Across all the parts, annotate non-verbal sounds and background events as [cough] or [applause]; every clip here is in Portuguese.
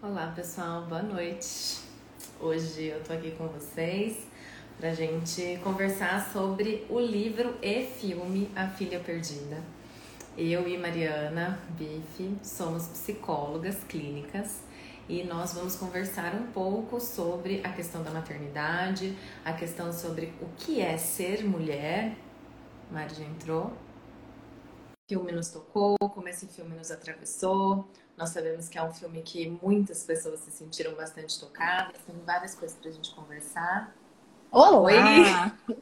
Olá pessoal, boa noite. Hoje eu tô aqui com vocês pra gente conversar sobre o livro e filme A Filha Perdida. Eu e Mariana Bife somos psicólogas clínicas e nós vamos conversar um pouco sobre a questão da maternidade, a questão sobre o que é ser mulher. Mari já entrou. O filme nos tocou, como esse filme nos atravessou. Nós sabemos que é um filme que muitas pessoas se sentiram bastante tocadas. Tem várias coisas pra gente conversar. Olá! Oi!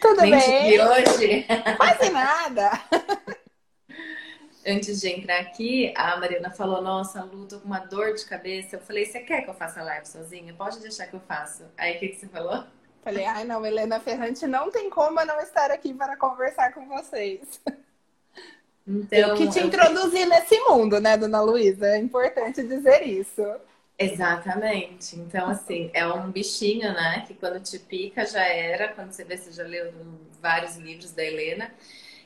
Tudo bem? vi hoje. Quase nada. [laughs] Antes de entrar aqui, a Mariana falou: Nossa, Lu, tô com uma dor de cabeça. Eu falei: Você quer que eu faça live sozinha? Pode deixar que eu faço. Aí o que, que você falou? Falei, ai não, Helena Ferrante, não tem como eu não estar aqui para conversar com vocês. Então, eu que te eu- introduzi nesse mundo, né, dona Luísa? É importante dizer isso. Exatamente. Então, assim, é um bichinho, né? Que quando te pica já era. Quando você vê, você já leu vários livros da Helena.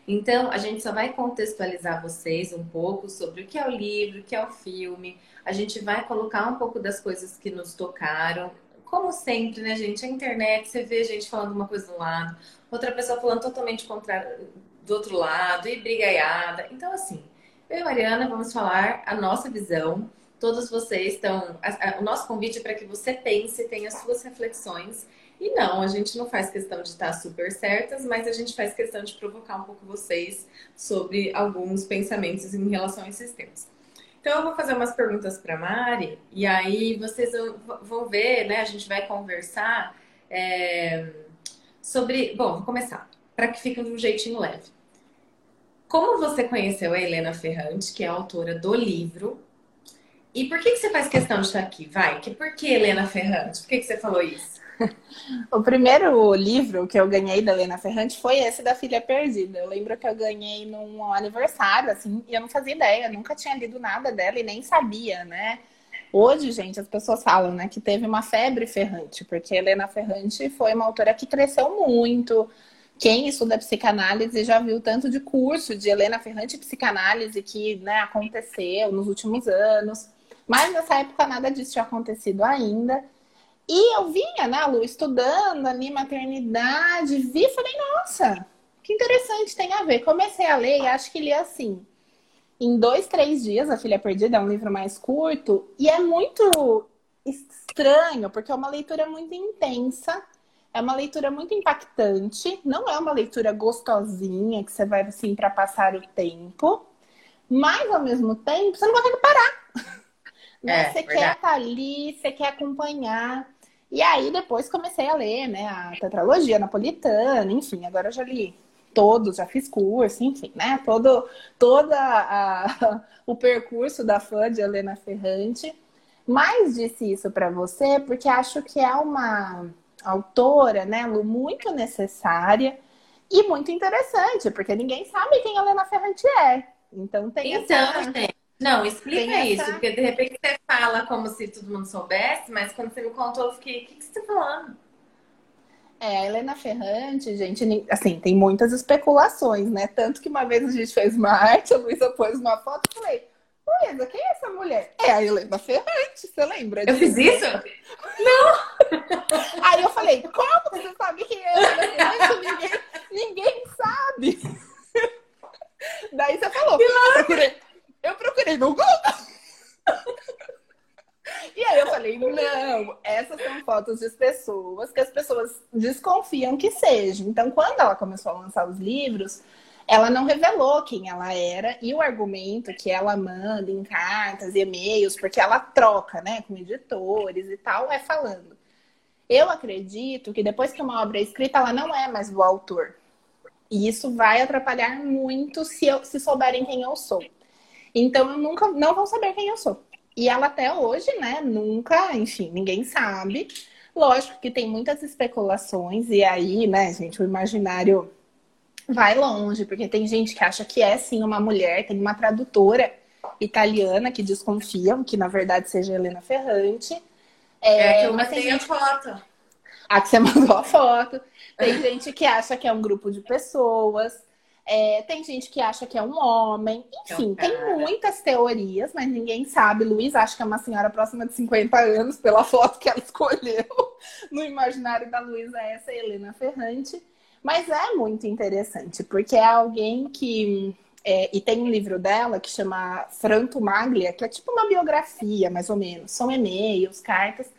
Então, a gente só vai contextualizar vocês um pouco sobre o que é o livro, o que é o filme. A gente vai colocar um pouco das coisas que nos tocaram. Como sempre, né, gente? A internet, você vê gente falando uma coisa de um lado, outra pessoa falando totalmente contrário do outro lado, e brigaiada. Então, assim, eu e Mariana vamos falar a nossa visão. Todos vocês estão. O nosso convite é para que você pense, tenha suas reflexões. E não, a gente não faz questão de estar super certas, mas a gente faz questão de provocar um pouco vocês sobre alguns pensamentos em relação a esses temas. Então, eu vou fazer umas perguntas para Mari, e aí vocês vão- vão ver, né? A gente vai conversar é, sobre. Bom, vou começar, para que fique de um jeitinho leve. Como você conheceu a Helena Ferrante, que é autora do livro? E por que, que você faz questão de estar aqui? Vai, que por que Helena Ferrante? Por que, que você falou isso? [laughs] O primeiro livro que eu ganhei da Helena Ferrante foi esse da Filha Perdida. Eu lembro que eu ganhei num aniversário, assim, e eu não fazia ideia, nunca tinha lido nada dela e nem sabia, né? Hoje, gente, as pessoas falam, né, que teve uma febre ferrante, porque Helena Ferrante foi uma autora que cresceu muito. Quem estuda psicanálise já viu tanto de curso de Helena Ferrante psicanálise que né, aconteceu nos últimos anos. Mas nessa época nada disso tinha acontecido ainda. E eu vinha, né, Lu, estudando ali maternidade, vi e falei, nossa, que interessante, tem a ver. Comecei a ler e acho que li assim. Em dois, três dias, A Filha Perdida é um livro mais curto e é muito estranho, porque é uma leitura muito intensa, é uma leitura muito impactante, não é uma leitura gostosinha que você vai assim para passar o tempo, mas ao mesmo tempo você não consegue parar. [laughs] Né? É, você verdade. quer estar ali, você quer acompanhar. E aí depois comecei a ler, né, a tetralogia napolitana, enfim, agora eu já li todos, já fiz curso, enfim, né, todo toda a, [laughs] o percurso da fã de Helena Ferrante. Mas disse isso para você porque acho que é uma autora, né, Lu, muito necessária e muito interessante, porque ninguém sabe quem a Helena Ferrante é. Então tem Então, essa... gente, não, explica Tem isso, essa- porque de repente você fala como se todo mundo soubesse, mas quando você me contou, eu fiquei, o que, que você está falando? É, a Helena Ferrante, gente, assim, tem muitas especulações, né? Tanto que uma vez a gente fez uma arte, a Luísa pôs uma foto e falei, Luísa, quem é essa mulher? É a Helena Ferrante, você lembra Eu disso? fiz isso? Aí eu falei, como você sabe quem é Ferrante? Ninguém, ninguém sabe. Daí você falou, eu procurei, eu procurei no Google. E aí eu falei, não, essas são fotos de pessoas que as pessoas desconfiam que sejam. Então, quando ela começou a lançar os livros, ela não revelou quem ela era e o argumento que ela manda em cartas e e-mails, porque ela troca, né, com editores e tal, é falando. Eu acredito que depois que uma obra é escrita, ela não é mais do autor. E isso vai atrapalhar muito se, eu, se souberem quem eu sou. Então, eu nunca não vão saber quem eu sou. E ela até hoje, né, nunca, enfim, ninguém sabe. Lógico que tem muitas especulações, e aí, né, gente, o imaginário vai longe, porque tem gente que acha que é sim uma mulher, tem uma tradutora italiana que desconfiam que na verdade seja Helena Ferrante. É, que eu mandei a gente- foto. a que você [laughs] mandou a foto. Tem gente que acha que é um grupo de pessoas. É, tem gente que acha que é um homem. Enfim, é tem muitas teorias, mas ninguém sabe. Luiz acha que é uma senhora próxima de 50 anos, pela [laughs] foto que ela escolheu. No imaginário da Luísa, essa é Helena Ferrante. Mas é muito interessante, porque é alguém que. É, e tem um livro dela que chama Franto Maglia, que é tipo uma biografia, mais ou menos. São e-mails, cartas.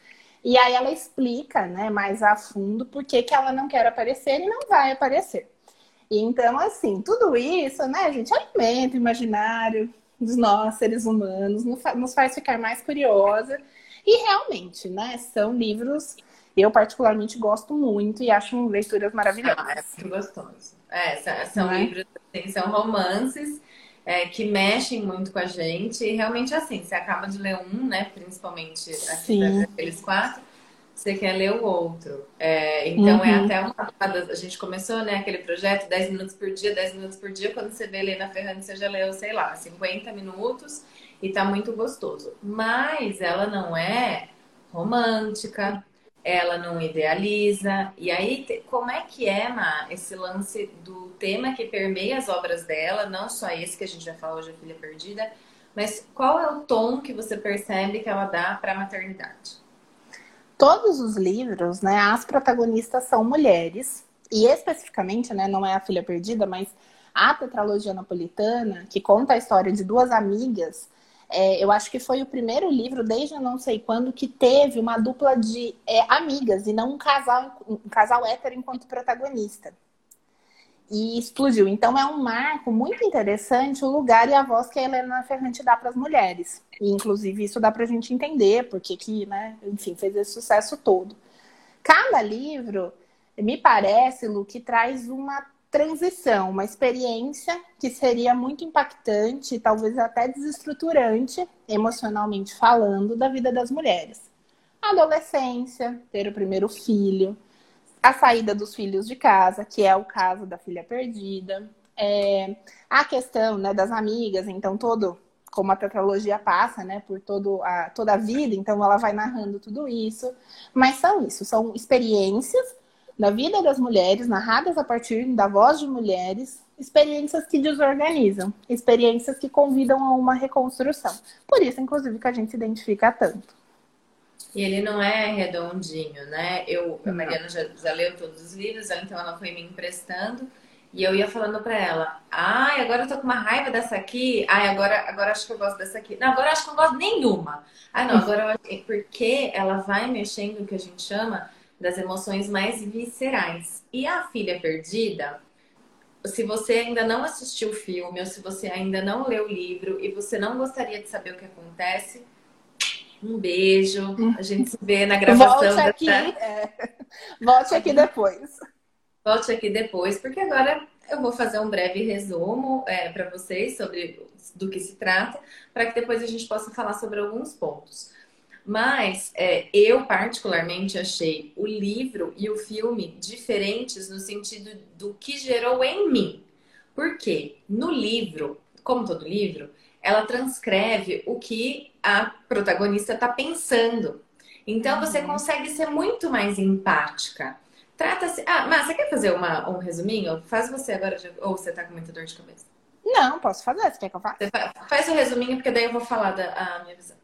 E aí ela explica né, mais a fundo por que, que ela não quer aparecer e não vai aparecer. Então, assim, tudo isso, né, gente, alimenta o imaginário dos nós, seres humanos, nos faz ficar mais curiosa. E realmente, né, são livros eu particularmente gosto muito e acho leituras maravilhosas. Ah, é muito gostoso. É, são é? livros, assim, são romances é, que mexem muito com a gente. E realmente, assim, você acaba de ler um, né? Principalmente aqueles quatro, você quer ler o outro. É, então, é uhum. é até uma. A gente começou, né? Aquele projeto 10 minutos por dia, 10 minutos por dia. Quando você vê Helena Ferrante, você já leu, sei lá, 50 minutos e tá muito gostoso. Mas ela não é romântica, ela não idealiza. E aí, como é que é, Ma, esse lance do tema que permeia as obras dela, não só esse que a gente já falou hoje, a Filha Perdida, mas qual é o tom que você percebe que ela dá para a maternidade? Todos os livros, né, as protagonistas são mulheres, e especificamente, né, não é a Filha Perdida, mas a tetralogia napolitana, que conta a história de duas amigas é, eu acho que foi o primeiro livro, desde não sei quando, que teve uma dupla de é, amigas e não um casal, um casal hétero enquanto protagonista. E explodiu. Então é um marco muito interessante o lugar e a voz que a Helena Ferrante dá para as mulheres. E inclusive isso dá para a gente entender porque que, né, enfim, fez esse sucesso todo. Cada livro, me parece, Lu, que traz uma transição, uma experiência que seria muito impactante, talvez até desestruturante, emocionalmente falando, da vida das mulheres. A adolescência, ter o primeiro filho, a saída dos filhos de casa, que é o caso da filha perdida, é, a questão né, das amigas, então todo como a tetralogia passa, né, por todo a, toda a vida, então ela vai narrando tudo isso. Mas são isso, são experiências da vida das mulheres, narradas a partir da voz de mulheres, experiências que desorganizam, experiências que convidam a uma reconstrução. Por isso, inclusive, que a gente se identifica tanto. E ele não é redondinho, né? Eu, a Mariana já, já leu todos os livros, então ela foi me emprestando. E eu ia falando para ela, ai, agora eu tô com uma raiva dessa aqui, ai, agora, agora acho que eu gosto dessa aqui. Não, agora acho que eu não gosto nenhuma. Ah, não, agora eu... porque ela vai mexendo o que a gente chama das emoções mais viscerais. E a filha perdida, se você ainda não assistiu o filme ou se você ainda não leu o livro e você não gostaria de saber o que acontece, um beijo. A gente se vê na gravação. Volte aqui, é. Volte aqui depois. Volte aqui depois, porque agora eu vou fazer um breve resumo é, para vocês sobre do que se trata, para que depois a gente possa falar sobre alguns pontos. Mas é, eu, particularmente, achei o livro e o filme diferentes no sentido do que gerou em mim. Porque no livro, como todo livro, ela transcreve o que a protagonista está pensando. Então você uhum. consegue ser muito mais empática. Trata-se. Ah, mas você quer fazer uma, um resuminho? Faz você agora, ou você está com muita dor de cabeça? Não, posso fazer. Você quer que eu faça? Faz o resuminho, porque daí eu vou falar da minha visão.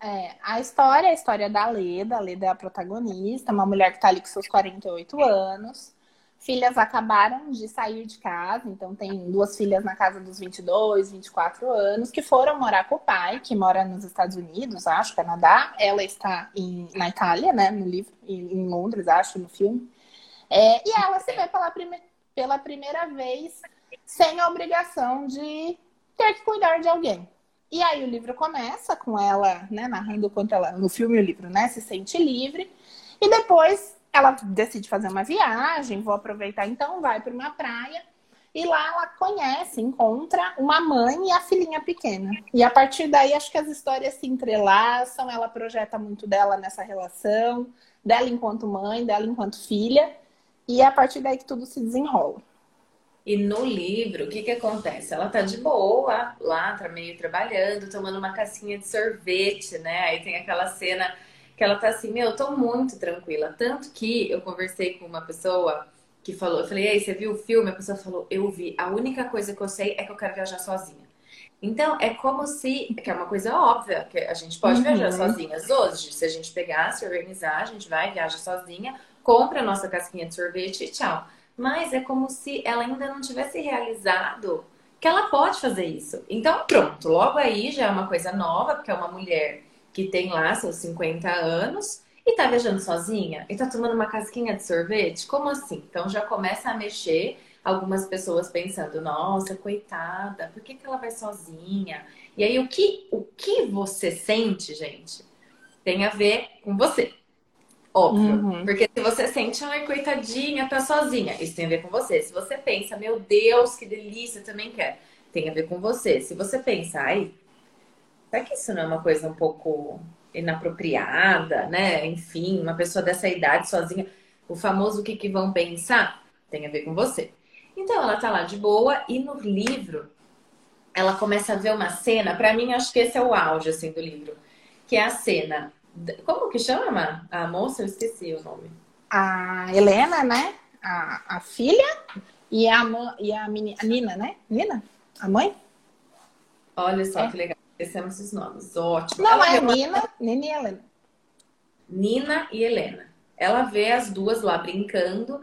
É, a história é a história da Leda. A Leda é a protagonista, uma mulher que está ali com seus 48 anos. Filhas acabaram de sair de casa, então tem duas filhas na casa dos 22, 24 anos, que foram morar com o pai, que mora nos Estados Unidos, acho, Canadá. Ela está em, na Itália, né, no livro, em, Londres, acho, no filme. É, e ela se vê pela, prime pela primeira vez sem a obrigação de ter que cuidar de alguém. E aí o livro começa com ela, né, narrando quanto ela, no filme o livro, né, se sente livre. E depois ela decide fazer uma viagem, vou aproveitar então, vai para uma praia. E lá ela conhece, encontra uma mãe e a filhinha pequena. E a partir daí acho que as histórias se entrelaçam, ela projeta muito dela nessa relação, dela enquanto mãe, dela enquanto filha. E é a partir daí que tudo se desenrola. E no livro, o que que acontece? Ela tá de boa lá, tá meio trabalhando, tomando uma casquinha de sorvete, né? Aí tem aquela cena que ela tá assim, meu, eu tô muito tranquila. Tanto que eu conversei com uma pessoa que falou, eu falei, ei, você viu o filme? A pessoa falou, eu vi. A única coisa que eu sei é que eu quero viajar sozinha. Então, é como se, que é uma coisa óbvia, que a gente pode uhum. viajar sozinhas hoje. Se a gente pegar, se organizar, a gente vai, viaja sozinha, compra a nossa casquinha de sorvete e tchau. Mas é como se ela ainda não tivesse realizado que ela pode fazer isso. Então, pronto, logo aí já é uma coisa nova, porque é uma mulher que tem lá seus 50 anos e tá viajando sozinha e tá tomando uma casquinha de sorvete. Como assim? Então já começa a mexer algumas pessoas pensando, nossa, coitada, por que, que ela vai sozinha? E aí o que, o que você sente, gente, tem a ver com você. Óbvio. Uhum. Porque se você sente, ai, coitadinha, tá sozinha, isso tem a ver com você. Se você pensa, meu Deus, que delícia, também quer, tem a ver com você. Se você pensa, ai, será que isso não é uma coisa um pouco inapropriada, né? Enfim, uma pessoa dessa idade sozinha, o famoso o que, que vão pensar, tem a ver com você. Então ela tá lá de boa e no livro ela começa a ver uma cena, para mim acho que esse é o auge assim do livro, que é a cena como que chama a moça? Eu esqueci o nome. A Helena, né? A, a filha e a, e a, menina, a Nina, né? Nina? A mãe? Olha só é. que legal. Esquecemos esses nomes. Ótimo. Não, Ela é Nina, Nina e Helena. Nina e Helena. Ela vê as duas lá brincando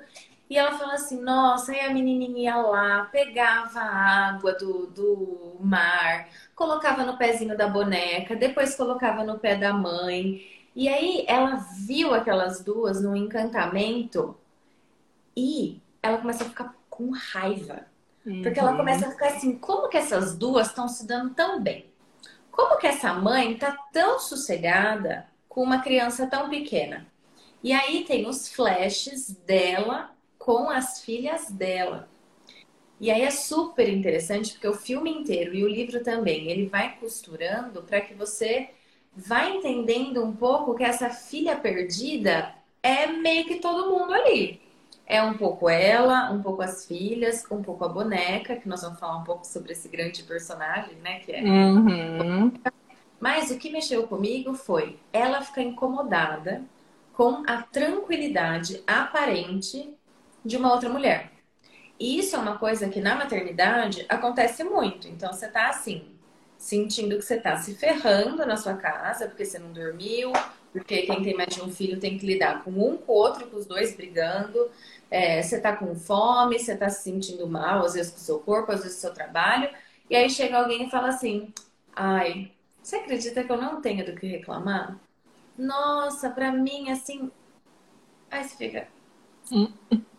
e ela fala assim: Nossa, e a menininha ia lá, pegava a água do, do mar, colocava no pezinho da boneca, depois colocava no pé da mãe. E aí ela viu aquelas duas no encantamento e ela começa a ficar com raiva. Uhum. Porque ela uhum. começa a ficar assim: como que essas duas estão se dando tão bem? Como que essa mãe tá tão sossegada com uma criança tão pequena? E aí tem os flashes dela com as filhas dela. E aí é super interessante porque o filme inteiro e o livro também, ele vai costurando para que você vá entendendo um pouco que essa filha perdida é meio que todo mundo ali. É um pouco ela, um pouco as filhas, um pouco a boneca, que nós vamos falar um pouco sobre esse grande personagem, né? Que é. Uhum. Mas o que mexeu comigo foi ela ficar incomodada com a tranquilidade aparente de uma outra mulher. E isso é uma coisa que na maternidade acontece muito. Então você tá assim, sentindo que você tá se ferrando na sua casa porque você não dormiu, porque quem tem mais de um filho tem que lidar com um com o outro, com os dois brigando. É, você tá com fome, você tá se sentindo mal, às vezes com o seu corpo, às vezes com o seu trabalho. E aí chega alguém e fala assim: Ai, você acredita que eu não tenho do que reclamar? Nossa, pra mim, assim. Aí você fica.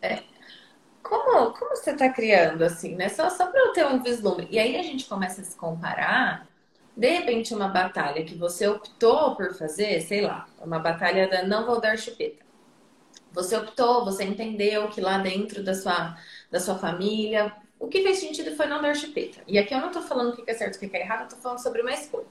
É. Como, como você está criando assim, né? Só, só para eu ter um vislumbre. E aí a gente começa a se comparar. De repente, uma batalha que você optou por fazer, sei lá, uma batalha da não vou dar chupeta. Você optou, você entendeu que lá dentro da sua, da sua família, o que fez sentido foi não dar chupeta. E aqui eu não estou falando o que é certo e o que é errado, eu estou falando sobre uma escolha.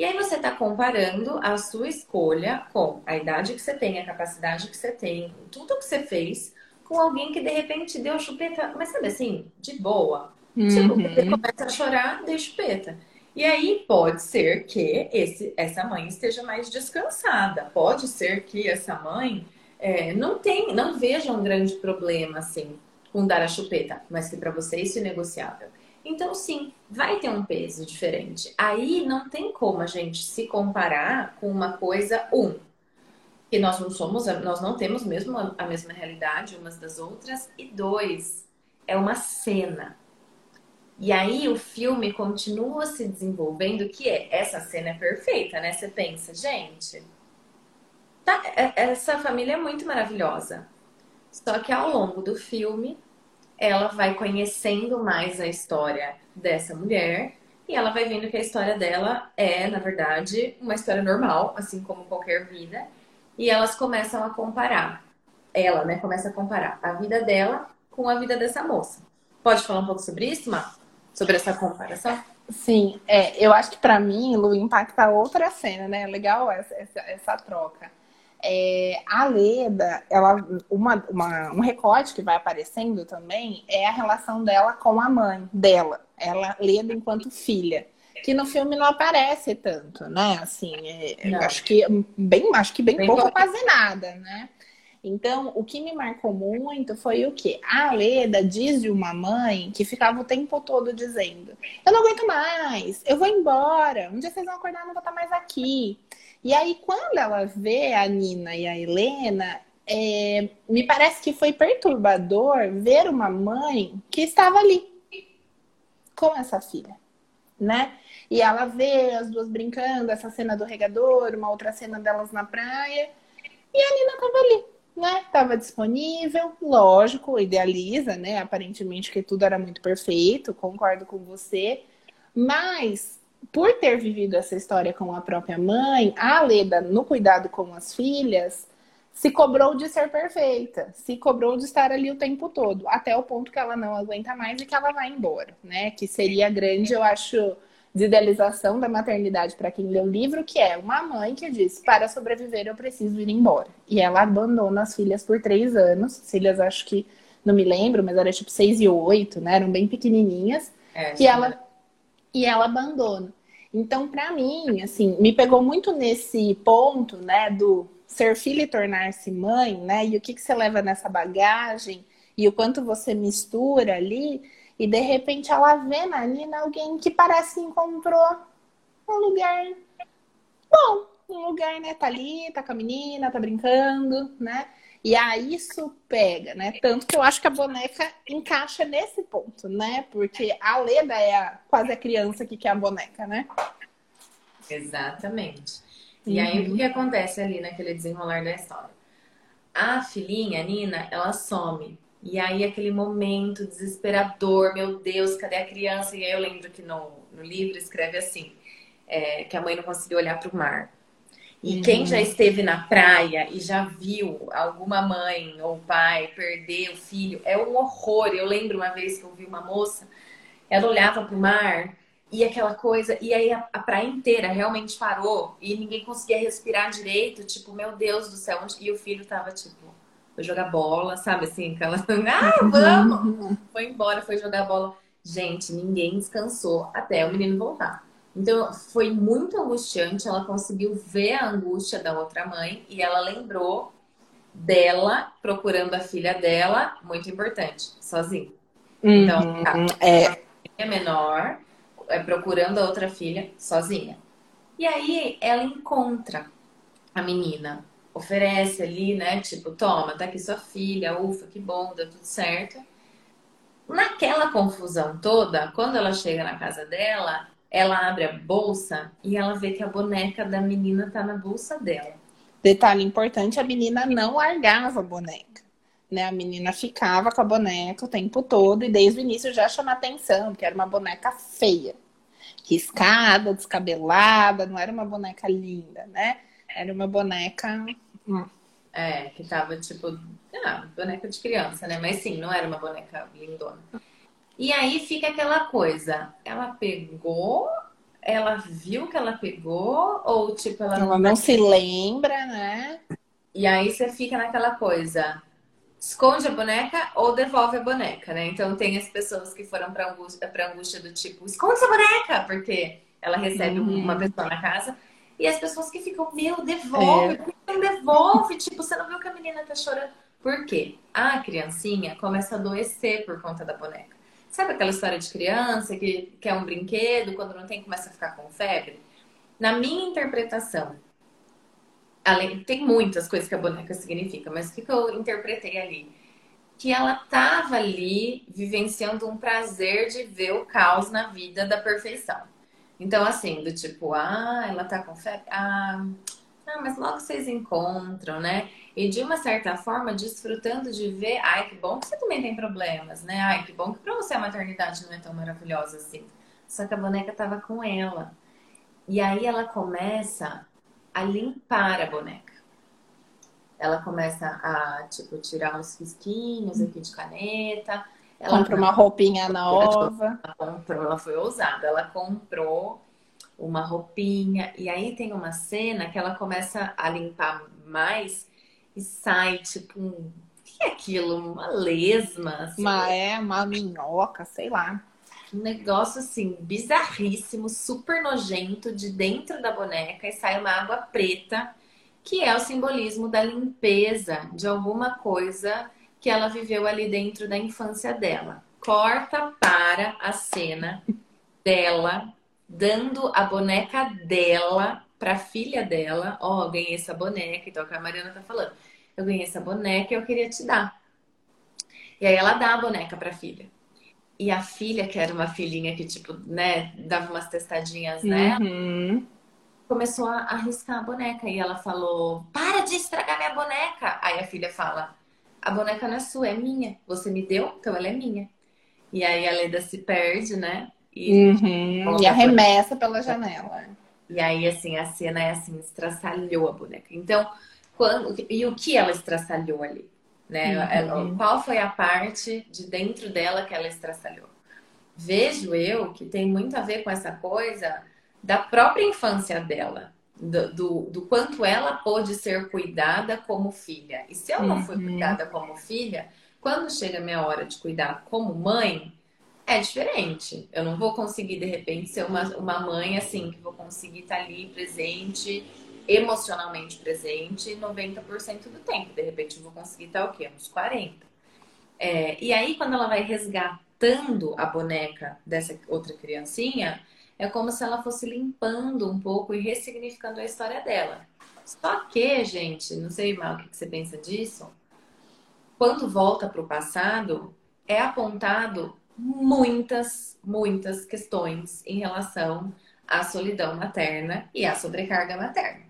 E aí você está comparando a sua escolha com a idade que você tem, a capacidade que você tem, tudo que você fez com alguém que de repente deu chupeta, mas sabe assim, de boa. Tipo, uhum. Tipo, você começa a chorar, deu chupeta. E aí pode ser que esse, essa mãe esteja mais descansada. Pode ser que essa mãe é, não tem, não veja um grande problema assim com dar a chupeta, mas que para você isso é negociável. Então, sim, vai ter um peso diferente. Aí não tem como a gente se comparar com uma coisa, um, que nós não somos, nós não temos mesmo a mesma realidade umas das outras, e dois, é uma cena. E aí o filme continua se desenvolvendo, que é essa cena é perfeita, né? Você pensa, gente, tá, é, essa família é muito maravilhosa. Só que ao longo do filme, ela vai conhecendo mais a história dessa mulher e ela vai vendo que a história dela é, na verdade, uma história normal, assim como qualquer vida. E elas começam a comparar. Ela, né, começa a comparar a vida dela com a vida dessa moça. Pode falar um pouco sobre isso, Má? Sobre essa comparação? Sim, é, eu acho que para mim, Lu, impacta outra cena, né? Legal essa, essa, essa troca. É, a Leda, ela, uma, uma, um recorte que vai aparecendo também é a relação dela com a mãe dela. Ela, Leda, enquanto filha. Que no filme não aparece tanto, né? Assim, é, acho que bem, acho que bem, bem pouco, quase nada, né? Então, o que me marcou muito foi o quê? A Leda diz de uma mãe que ficava o tempo todo dizendo: Eu não aguento mais, eu vou embora, um dia vocês vão acordar, eu não vou estar mais aqui. E aí, quando ela vê a Nina e a Helena, é, me parece que foi perturbador ver uma mãe que estava ali com essa filha, né? E ela vê as duas brincando, essa cena do regador, uma outra cena delas na praia, e a Nina estava ali, né? Tava disponível, lógico, idealiza, né? Aparentemente que tudo era muito perfeito, concordo com você, mas por ter vivido essa história com a própria mãe, a Leda, no cuidado com as filhas, se cobrou de ser perfeita, se cobrou de estar ali o tempo todo, até o ponto que ela não aguenta mais e que ela vai embora, né? Que seria grande, eu acho, de idealização da maternidade para quem lê o livro, que é uma mãe que diz: para sobreviver eu preciso ir embora. E ela abandona as filhas por três anos, filhas acho que não me lembro, mas era tipo seis e oito, né? Eram bem pequenininhas. É, e ela e ela abandona. Então, para mim, assim, me pegou muito nesse ponto, né, do ser filha e tornar-se mãe, né? E o que, que você leva nessa bagagem e o quanto você mistura ali. E de repente ela vê na Nina alguém que parece que encontrou um lugar bom, um lugar, né? Tá ali, tá com a menina, tá brincando, né? E aí isso pega, né? Tanto que eu acho que a boneca encaixa nesse ponto, né? Porque a Leda é a, quase a criança que quer a boneca, né? Exatamente. E uhum. aí o que, acontece ali naquele desenrolar da história? A filhinha, a Nina, ela some. E aí aquele momento desesperador, meu Deus, cadê a criança? E aí eu lembro que no, no livro escreve assim, é, que a mãe não conseguiu olhar para o mar. E uhum. quem já esteve na praia e já viu alguma mãe ou pai perder o filho, é um horror. Eu lembro uma vez que eu vi uma moça, ela olhava para o mar e aquela coisa, e aí a, a, praia inteira realmente parou e ninguém conseguia respirar direito, tipo, meu Deus do céu, e o filho tava tipo, foi jogar bola, sabe assim, aquela, [laughs] ah, vamos! [laughs] Foi embora, foi jogar bola. Gente, ninguém descansou até o menino voltar. Então foi muito angustiante. Ela conseguiu ver a angústia da outra mãe e ela lembrou dela procurando a filha dela, muito importante, sozinha. Então, uhum, tá, é. é menor, é procurando a outra filha sozinha. E aí ela encontra a menina, oferece ali, né? Tipo, toma, tá aqui sua filha, ufa, que bom, deu tudo certo. Naquela confusão toda, quando ela chega na casa dela, ela abre a bolsa e ela vê que a boneca da menina tá na bolsa dela. Detalhe importante, a menina não largava a boneca. Né? A menina ficava com a boneca o tempo todo e desde o início já chama atenção, porque era uma boneca feia. Riscada, descabelada, não era uma boneca linda, né? Era uma boneca. Hum. É, que tava tipo. Ah, boneca de criança, né? Mas sim, não era uma boneca lindona. E aí fica aquela coisa, ela pegou, ela viu que ela pegou, ou tipo, ela, ela não se lembra, né? E aí você fica naquela coisa, esconde a boneca ou devolve a boneca, né? Então tem as pessoas que foram pra angústia, pra angústia do tipo, esconde essa boneca, porque ela recebe uhum. uma pessoa na casa. E as pessoas que ficam, meu, devolve, é. por que não devolve? tipo, você não viu que a menina tá chorando. Por quê? A criancinha começa a adoecer por conta da boneca. Sabe aquela história de criança que quer um brinquedo, quando não tem, começa a ficar com febre? Na minha interpretação, além, tem muitas coisas que a boneca significa, mas o que, eu interpretei ali? Que ela tava ali vivenciando um prazer de ver o caos na vida da perfeição. Então, assim, do tipo, ah, ela tá com febre, ah, ah, mas logo vocês encontram, né? E de uma certa forma, desfrutando de ver, ai, que bom que você também tem problemas, né? Ai, que bom que pra você a maternidade não é tão maravilhosa assim. Só que a boneca tava com ela. E aí ela começa a limpar a boneca. Ela começa a, tipo, tirar uns risquinhos aqui de caneta. Ela compra uma roupinha nova. Ela comprou, ela foi ousada. Ela comprou uma roupinha. E aí tem uma cena que ela começa a limpar mais e sai, tipo, um... o que é aquilo? Uma lesma? Assim. Uma, é, uma minhoca, sei lá. Um negócio assim, bizarríssimo, super nojento, de dentro da boneca e sai uma água preta. que é o simbolismo da limpeza de alguma coisa que ela viveu ali dentro da infância dela. Corta para a cena dela dando a boneca dela para a filha dela. Ó, oh, ganhei essa boneca, então que a Mariana tá falando. Eu ganhei essa boneca e eu queria te dar. E aí ela dá a boneca para a filha. E a filha, que era uma filhinha que, tipo, né, dava umas testadinhas nela, uhum. começou a arriscar a boneca. E ela falou: Para de estragar minha boneca! Aí a filha fala: A boneca não é sua, é minha. Você me deu, então ela é minha. E aí a Leda se perde, né? E, uhum. e arremessa pela janela. E aí, assim, a cena é assim, estraçalhou a boneca. Então, quando, e o que ela estraçalhou ali? Né? Uhum. Qual foi a parte de dentro dela que ela estraçalhou? Vejo eu que tem muito a ver com essa coisa da própria infância dela, do, do, do quanto ela pôde ser cuidada como filha. E se eu não fui uhum. cuidada como filha, quando chega a minha hora de cuidar como mãe, é diferente. Eu não vou conseguir, de repente, ser uma, uma mãe assim, que vou conseguir estar ali presente emocionalmente presente 90% do tempo. De repente eu vou conseguir estar o quê? Uns 40%. É, e aí, quando ela vai resgatando a boneca dessa outra criancinha, é como se ela fosse limpando um pouco e ressignificando a história dela. Só que, gente, não sei mal o que você pensa disso, quando volta para o passado, é apontado muitas, muitas questões em relação à solidão materna e à sobrecarga materna.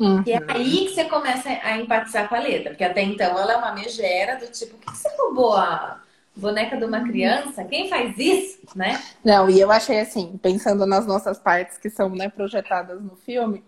Uhum. E é aí que você começa a empatizar com a Leda, porque até então ela é uma megera do tipo, por que você roubou a boneca de uma uhum. criança? Quem faz isso, né? Não, e eu achei assim, pensando nas nossas partes que são né, projetadas no filme,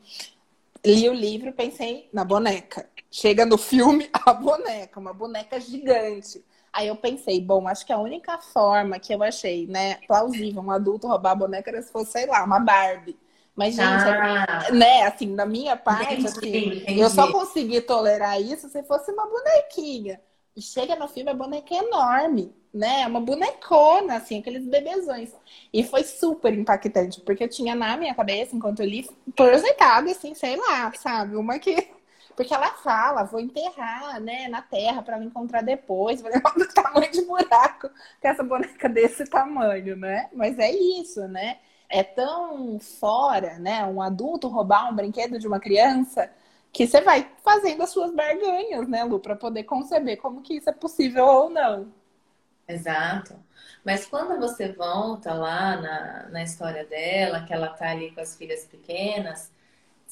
li o livro pensei na boneca. Chega no filme, [laughs] a boneca, uma boneca gigante. Aí eu pensei, bom, acho que a única forma que eu achei, né, plausível um adulto roubar a boneca era se fosse, sei lá, uma Barbie. Mas, gente, ah, né, assim, da minha parte, entendi, assim, entendi. eu só consegui tolerar isso se fosse uma bonequinha. E chega no filme, a boneca é enorme, né? É uma bonecona, assim, aqueles bebezões. E foi super impactante, porque eu tinha na minha cabeça, enquanto eu li, projetado, assim, sei lá, sabe? Uma que. Porque ela fala, vou enterrar, né, na terra para me encontrar depois. [laughs] Olha o tamanho de buraco que essa boneca desse tamanho, né? Mas é isso, né? é tão fora, né? Um adulto roubar um brinquedo de uma criança que você vai fazendo as suas barganhas, né, Lu, para poder conceber como que isso é possível ou não. Exato. Mas quando você volta lá na, na história dela, que ela tá ali com as filhas pequenas,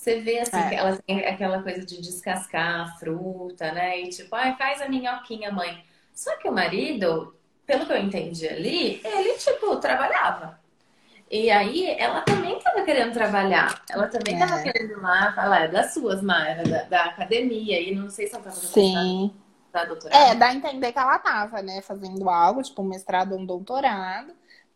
você vê assim é. que ela tem aquela coisa de descascar a fruta, né? E tipo, ai, faz a minhoquinha, mãe. Só que o marido, pelo que eu entendi ali, ele, tipo, trabalhava. E aí ela também estava querendo trabalhar. Ela também estava é. querendo lá falar, é das suas, Mara, da, da, academia. E não sei se ela estava Sim. Da doutorado. É, dá a entender que ela estava, né, fazendo algo, tipo um mestrado, um doutorado.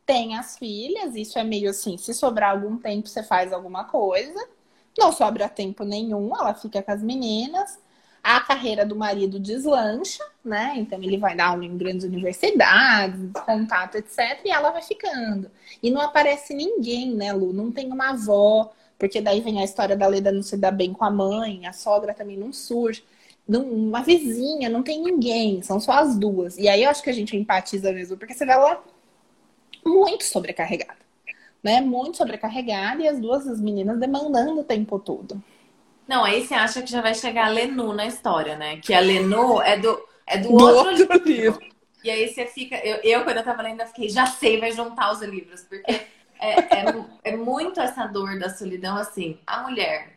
Tem as filhas, isso é meio assim, se sobrar algum tempo, você faz alguma coisa. Não sobra tempo nenhum, ela fica com as meninas a carreira do marido deslancha, né? Então ele vai dar aula em grandes universidades, contato, etc. E ela vai ficando. E não aparece ninguém, né, Lu? Não tem uma avó, porque daí vem a história da Leda não se dar bem com a mãe, a sogra também não surge. Uma vizinha, não tem ninguém, são só as duas. E aí eu acho que a gente empatiza mesmo, porque você vê ela muito sobrecarregada. Né? Muito sobrecarregada e as duas as meninas demandando o tempo todo. Não, aí você acha que já vai chegar a Lenu na história, né? Que a Lenu é do, é do, do outro, outro livro. livro. E aí você fica. Eu, eu, quando eu tava lendo, eu fiquei, já sei, vai juntar os livros. Porque é, é, é muito essa dor da solidão, assim. A mulher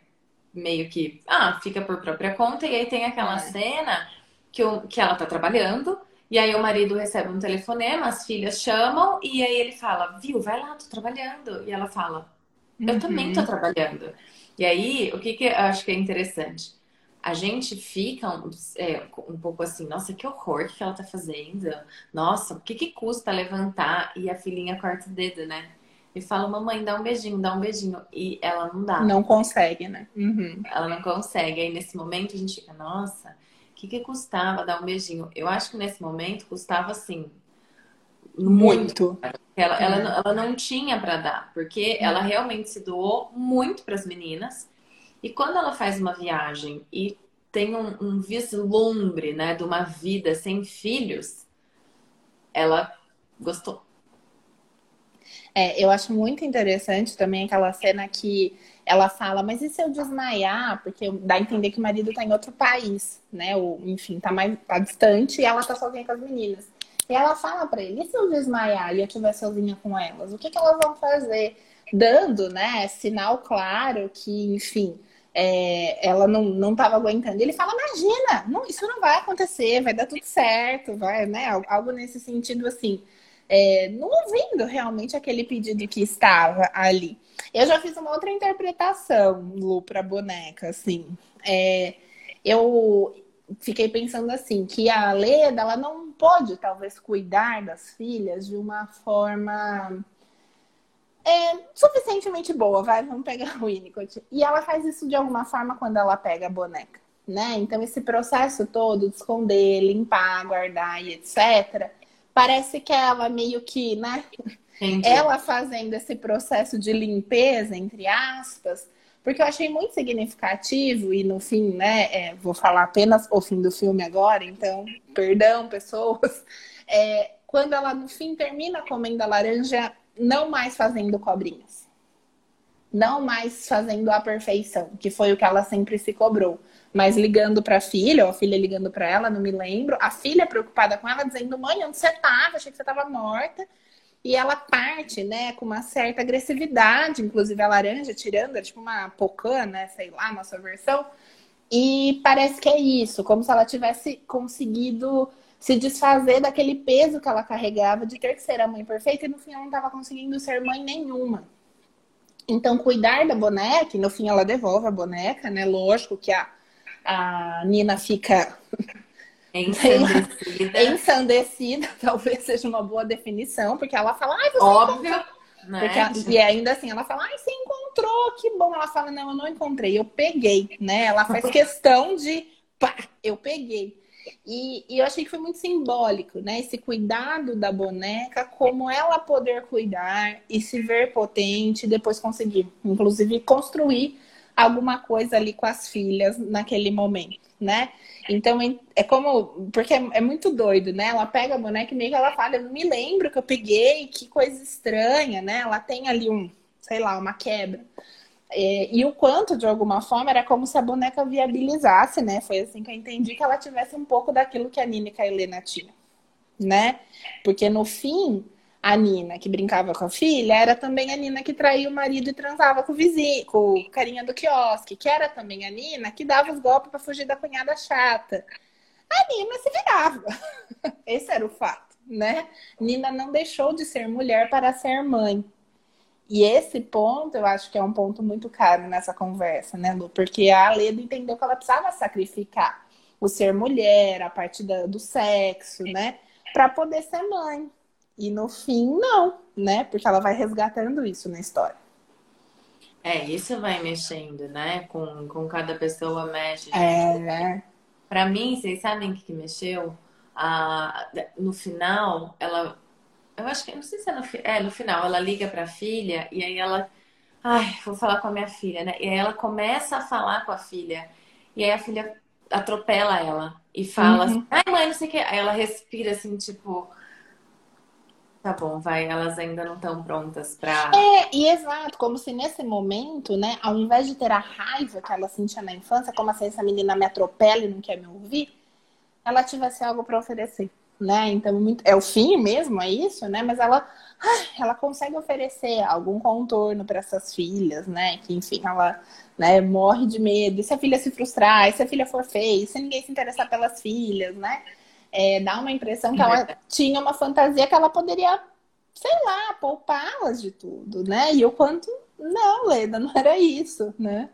meio que ah, fica por própria conta, e aí tem aquela é. cena que, o, que ela tá trabalhando. E aí o marido recebe um telefonema, as filhas chamam, e aí ele fala, viu, vai lá, tô trabalhando. E ela fala, eu uhum. também tô trabalhando. E aí, o que, que eu acho que é interessante? A gente fica um, é, um pouco assim, nossa, que horror que ela tá fazendo. Nossa, o que, que custa levantar e a filhinha corta o dedo, né? E fala, mamãe, dá um beijinho, dá um beijinho. E ela não dá. Não consegue, né? Uhum. Ela não consegue. Aí nesse momento a gente fica, nossa, que, que custava dar um beijinho? Eu acho que nesse momento custava assim, muito. muito. Ela, ela, é. ela não tinha para dar, porque ela realmente se doou muito para as meninas. E quando ela faz uma viagem e tem um, um vislumbre, né, de uma vida sem filhos, ela gostou. É, eu acho muito interessante também aquela cena que ela fala, mas e se eu desmaiar? Porque dá a entender que o marido tá em outro país, né? Ou, enfim, tá mais tá distante e ela tá sozinha com as meninas. E ela fala para ele, e se eu desmaiar e eu estiver sozinha com elas? O que, que elas vão fazer? Dando, né, sinal claro que, enfim, é, ela não, não tava aguentando. Ele fala, imagina, não, isso não vai acontecer, vai dar tudo certo, vai, né? Algo nesse sentido assim é, não ouvindo realmente aquele pedido que estava ali. Eu já fiz uma outra interpretação, Lu, para boneca, assim. É, eu fiquei pensando assim, que a Leda, ela não pode, talvez, cuidar das filhas de uma forma é, suficientemente boa, vai, vamos pegar o Winnicott. E ela faz isso de alguma forma quando ela pega a boneca, né? Então, esse processo todo de esconder, limpar, guardar e etc., parece que ela meio que, né? Entendi. Ela fazendo esse processo de limpeza, entre aspas, porque eu achei muito significativo e no fim, né? É, vou falar apenas o fim do filme agora, então, perdão, pessoas. [laughs] É, quando ela no fim termina comendo a laranja, não mais fazendo cobrinhas. Não mais fazendo a perfeição, que foi o que ela sempre se cobrou mas ligando para a filha, ou a filha ligando para ela, não me lembro. A filha preocupada com ela, dizendo: Mãe, onde você estava? Achei que você estava morta. E ela parte, né, com uma certa agressividade, inclusive a laranja tirando, é tipo uma pocã, né, sei lá, nossa versão. E parece que é isso, como se ela tivesse conseguido se desfazer daquele peso que ela carregava de ter que ser a mãe perfeita e no fim ela não estava conseguindo ser mãe nenhuma. Então, cuidar da boneca, e no fim ela devolve a boneca, né? Lógico que a, a Nina fica ensandecida. [laughs] ensandecida, [laughs] talvez seja uma boa definição, porque ela fala, ai, você Óbvio. Né? Porque, e ainda assim, ela fala, ai, você encontrou, que bom. Ela fala, não, eu não encontrei, eu peguei, né? Ela faz [laughs] questão de, pá, eu peguei. E, e, eu achei que foi muito simbólico, né? Esse cuidado da boneca, como ela poder cuidar e se ver potente, depois conseguir, inclusive, construir alguma coisa ali com as filhas naquele momento, né? Então é como. Porque é, é muito doido, né? Ela pega a boneca e meio que ela fala, eu não me lembro que eu peguei, que coisa estranha, né? Ela tem ali um, sei lá, uma quebra. É, e o quanto, de alguma forma, era como se a boneca viabilizasse, né? Foi assim que eu entendi que ela tivesse um pouco daquilo que a Nina e a Helena tinham, né? Porque no fim, a Nina que brincava com a filha era também a Nina que traía o marido e transava com o vizinho, com o carinha do quiosque, que era também a Nina que dava os golpes para fugir da cunhada chata. A Nina se virava. [laughs] Esse era o fato, né? Nina não deixou de ser mulher para ser mãe. E esse ponto eu acho que é um ponto muito caro nessa conversa, né, Lu? Porque a Leda entendeu que ela precisava sacrificar o ser mulher, a parte do sexo, né? Para poder ser mãe. E no fim, não, né? Porque ela vai resgatando isso na história. É, isso vai mexendo, né? Com, com cada pessoa mexe. É, né? Pra mim, vocês sabem o que, que mexeu? Ah, no final, ela. Eu acho que. Não sei se é no, é no final. Ela liga pra filha e aí ela. Ai, vou falar com a minha filha, né? E aí ela começa a falar com a filha. E aí a filha atropela ela e fala uhum. assim: ai, mãe, não sei o que. Aí ela respira assim, tipo Tá bom, vai, elas ainda não estão prontas para. É, e exato, como se nesse momento, né, ao invés de ter a raiva que ela sentia na infância, como assim essa menina me atropela e não quer me ouvir, ela tivesse algo para oferecer, né? Então, muito... é o fim mesmo, é isso, né? Mas ela, ela consegue oferecer algum contorno para essas filhas, né? Que, enfim, ela né, morre de medo. E se a filha se frustrar, e se a filha for feia, e se ninguém se interessar pelas filhas, né? É, dá uma impressão que ela tinha uma fantasia que ela poderia, sei lá, poupá-las de tudo, né? E o quanto, não, Leda, não era isso, né?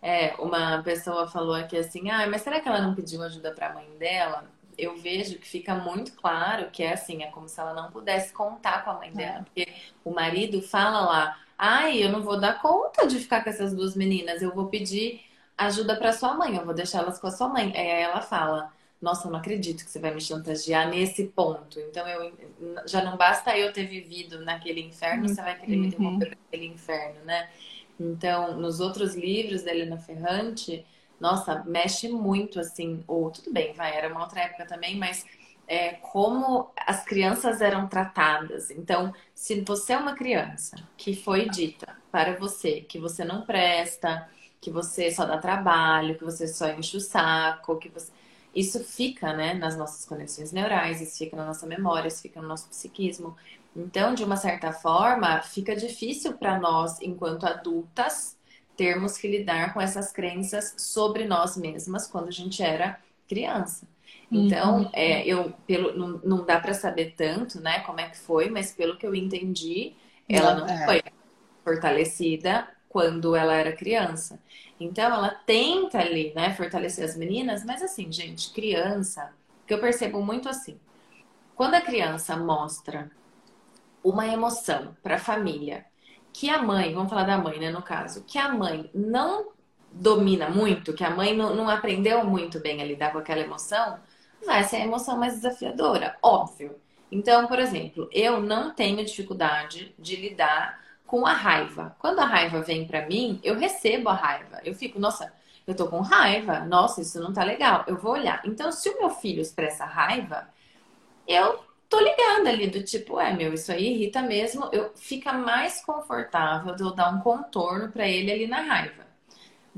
É, uma pessoa falou aqui assim, ah, mas será que ela não pediu ajuda para a mãe dela? Eu vejo que fica muito claro que é assim, é como se ela não pudesse contar com a mãe dela, é. porque o marido fala lá, ai, eu não vou dar conta de ficar com essas duas meninas, eu vou pedir ajuda para sua mãe, eu vou deixar elas com a sua mãe. Aí ela fala, nossa, eu não acredito que você vai me chantagear nesse ponto. Então, eu já não basta eu ter vivido naquele inferno, uhum. você vai querer me devolver uhum. naquele inferno, né? Então, nos outros livros da Helena Ferrante, nossa, mexe muito assim, ou tudo bem, vai, era uma outra época também, mas é, como as crianças eram tratadas. Então, se você é uma criança que foi dita para você que você não presta, que você só dá trabalho, que você só enche o saco, que você isso fica, né, nas nossas conexões neurais, isso fica na nossa memória, isso fica no nosso psiquismo. Então, de uma certa forma, fica difícil para nós, enquanto adultas, termos que lidar com essas crenças sobre nós mesmas quando a gente era criança. Então, uhum. é, eu pelo, não, não dá para saber tanto, né, como é que foi, mas pelo que eu entendi, ela não, é. foi fortalecida quando ela era criança. Então, ela tenta ali, né, fortalecer as meninas, mas assim, gente, criança, que eu percebo muito assim, quando a criança mostra uma emoção para a família que a mãe, vamos falar da mãe, né, no caso, que a mãe não domina muito, que a mãe não, não aprendeu muito bem a lidar com aquela emoção, vai ser a emoção mais desafiadora, óbvio. Então, por exemplo, eu não tenho dificuldade de lidar com a raiva. Quando a raiva vem para mim, eu recebo a raiva. Eu fico, nossa, eu tô com raiva. Nossa, isso não tá legal. Eu vou olhar. Então, se o meu filho expressa raiva, eu tô ligada ali do tipo, é, meu, isso aí irrita mesmo. Eu fica mais confortável de eu dar um contorno para ele ali na raiva.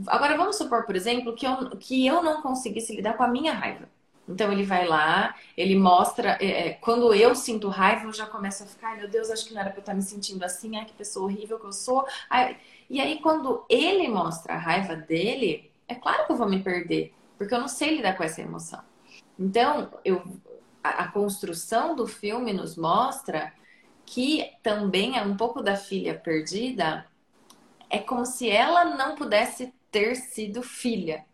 Agora, vamos supor, por exemplo, que eu, que eu não conseguisse lidar com a minha raiva. Então ele vai lá, ele mostra. É, é, quando eu sinto raiva, eu já começo a ficar, meu Deus, acho que não era pra eu estar me sentindo assim, ai que pessoa horrível que eu sou. Ai, e aí, quando ele mostra a raiva dele, é claro que eu vou me perder, porque eu não sei lidar com essa emoção. Então, eu, a, a construção do filme nos mostra que também é um pouco da filha perdida, é como se ela não pudesse ter sido filha.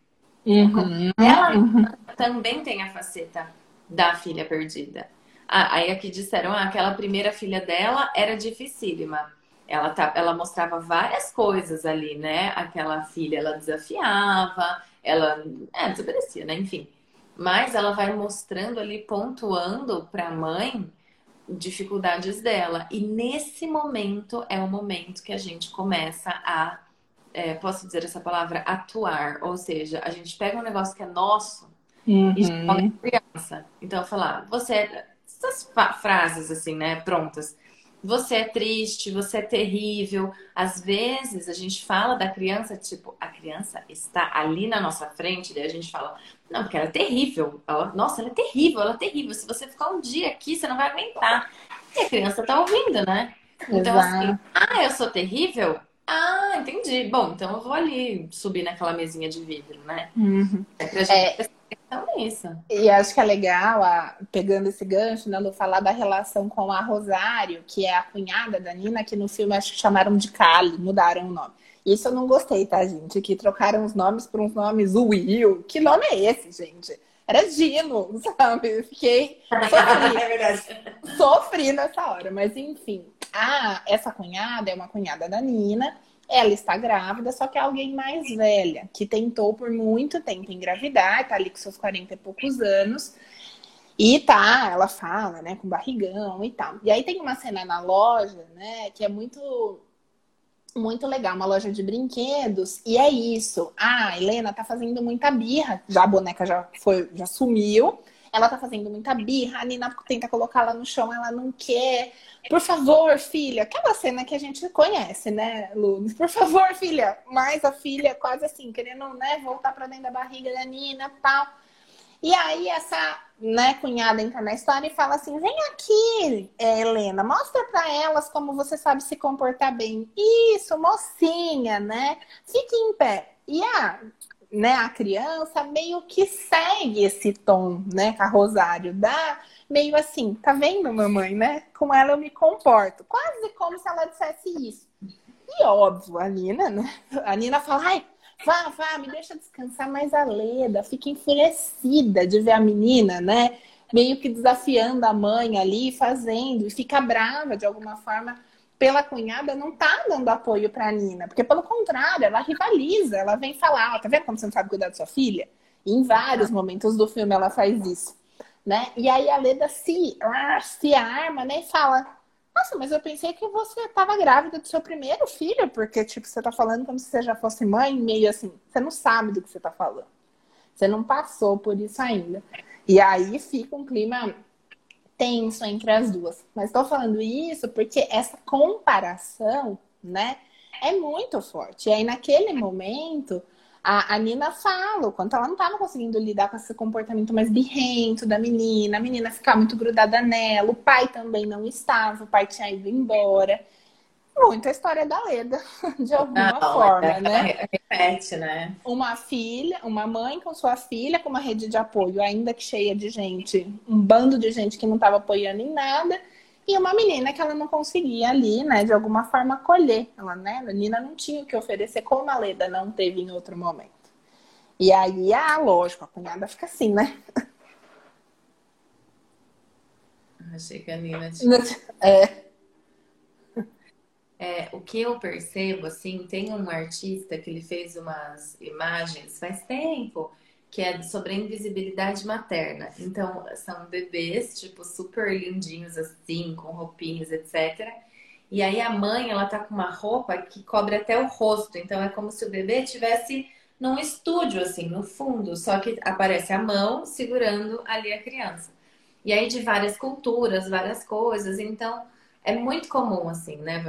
Uhum. Ela uhum. também tem a faceta da filha perdida. Ah, aí aqui disseram, ah, aquela primeira filha dela era dificílima. Ela, tá, ela mostrava várias coisas ali, né? Aquela filha, ela desafiava, ela é, desobedecia, né? Enfim. Mas ela vai mostrando ali, pontuando para a mãe dificuldades dela. E nesse momento é o momento que a gente começa a é, posso dizer essa palavra, atuar. Ou seja, a gente pega um negócio que é nosso uhum. e joga em criança. Então, falar, você é. Essas frases assim, né, prontas. Você é triste, você é terrível. Às vezes a gente fala da criança, tipo, a criança está ali na nossa frente, daí a gente fala, não, porque ela é terrível. Ela, nossa, ela é terrível, ela é terrível. Se você ficar um dia aqui, você não vai aguentar. E a criança tá ouvindo, né? Então, assim, Exato. assim, ah, eu sou terrível? Ah, entendi. Bom, então eu vou ali subir naquela mesinha de vidro, né? Uhum. É gente é, nisso. E acho que é legal, a, pegando esse gancho, né, falar da relação com a Rosário, que é a cunhada da Nina, que no filme acho que chamaram de Kali, mudaram o nome. Isso eu não gostei, tá, gente? Que trocaram os nomes por uns nomes Will. Que nome é esse, gente? Era Gino, [laughs] sabe? Eu fiquei. Sofri, é verdade. Sofri nessa hora, mas enfim. Ah, essa cunhada é uma cunhada da Nina. Ela está grávida, só que é alguém mais velha, que tentou por muito tempo engravidar, tá ali com seus 40 e poucos anos. E tá, ela fala, né, com barrigão e tal. E aí tem uma cena na loja, né, que é muito muito legal, uma loja de brinquedos. E é isso. Ah, a Helena tá fazendo muita birra. Já a boneca já foi, já sumiu. Ela tá fazendo muita birra. A Nina tenta colocá-la no chão, ela não quer. Por favor, filha. Aquela cena que a gente conhece, né, Lu? Por favor, filha. Mas a filha quase assim, querendo, né, voltar para dentro da barriga da Nina, tal. E aí essa né, cunhada entra na história e fala assim: vem aqui, é, Helena, mostra para elas como você sabe se comportar bem. Isso, mocinha, né? Fique em pé. E a, né, a criança meio que segue esse tom, né, que a Rosário dá, meio assim, tá vendo, mamãe, né? Com ela eu me comporto. Quase como se ela dissesse isso. E óbvio, a Nina, né? A Nina fala, ai, Vá, vá, me deixa descansar. Mas a Leda fica enfurecida de ver a menina, né? Meio que desafiando a mãe ali, fazendo, e fica brava de alguma forma pela cunhada, não tá dando apoio pra Nina. Porque, pelo contrário, ela rivaliza, ela vem falar, tá vendo como você não sabe cuidar da sua filha? E em vários momentos do filme ela faz isso. Né? E aí a Leda se, se arma, né? E fala: Nossa, mas eu pensei que você estava grávida do seu primeiro filho, porque, tipo, você tá falando como se você já fosse mãe, meio assim, você não sabe do que você tá falando. Você não passou por isso ainda. E aí fica um clima tenso entre as duas. Mas estou falando isso porque essa comparação, né, é muito forte. E aí, naquele momento, a, a Nina fala o quanto ela não estava conseguindo lidar com esse comportamento mais birrento da menina, a menina ficar muito grudada nela, o pai também não estava, o pai tinha ido embora. Muito a história da Leda, [laughs] de alguma não, forma, é, né? Repete, né? Uma filha, uma mãe com sua filha, com uma rede de apoio, ainda que cheia de gente, um bando de gente que não estava apoiando em nada e uma menina que ela não conseguia ali, né, de alguma forma acolher. Ela, né, a Nina não tinha o que oferecer, como a Leda não teve em outro momento. E aí, ah, lógico, a cunhada fica assim, né? Achei que a Nina [laughs] tinha... É. É, o que eu percebo, assim, tem um artista que ele fez umas imagens faz tempo que é sobre a invisibilidade materna. Então, são bebês, tipo, super lindinhos assim, com roupinhas, etc. E aí a mãe, ela tá com uma roupa que cobre até o rosto. Então, é como se o bebê tivesse num estúdio, assim, no fundo. Só que aparece a mão segurando ali a criança. E aí de várias culturas, várias coisas. Então, é muito comum, assim, né?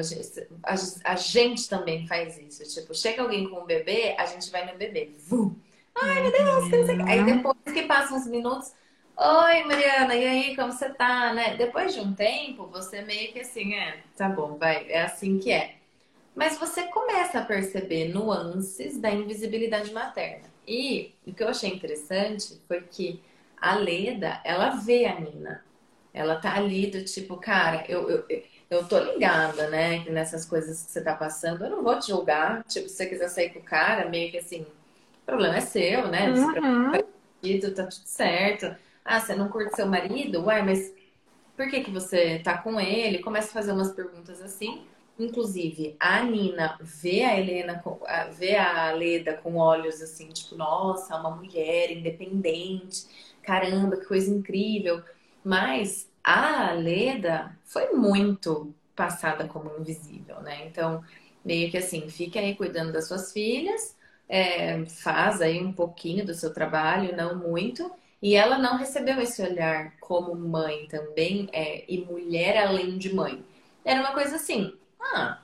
A, gente também faz isso. Tipo, chega alguém com um bebê, a gente vai no bebê. Vum! Ai, meu Deus, que não sei Aí depois que passam uns minutos, Oi, Mariana, e aí, como você tá, né? Depois de um tempo, você meio que assim, é, tá bom, vai, é assim que é. Mas você começa a perceber nuances da invisibilidade materna. E o que eu achei interessante foi que a Leda, ela vê a Nina. Ela tá ali do tipo, cara, eu, eu, eu tô ligada, né, nessas coisas que você tá passando. Eu não vou te julgar. Tipo, se você quiser sair com o cara, meio que assim, problema é seu, né? Uhum. Tá tudo certo. Ah, você não curte seu marido? Uai, mas por que, que você tá com ele? Começa a fazer umas perguntas assim. Inclusive, a Nina vê a Helena, vê a Leda com olhos assim, tipo, nossa, uma mulher independente, caramba, que coisa incrível. Mas a Leda foi muito passada como invisível, né? Então, meio que assim, fique aí cuidando das suas filhas é, faz aí um pouquinho do seu trabalho, não muito, e ela não recebeu esse olhar como mãe também, é, e mulher além de mãe. Era uma coisa assim, ah,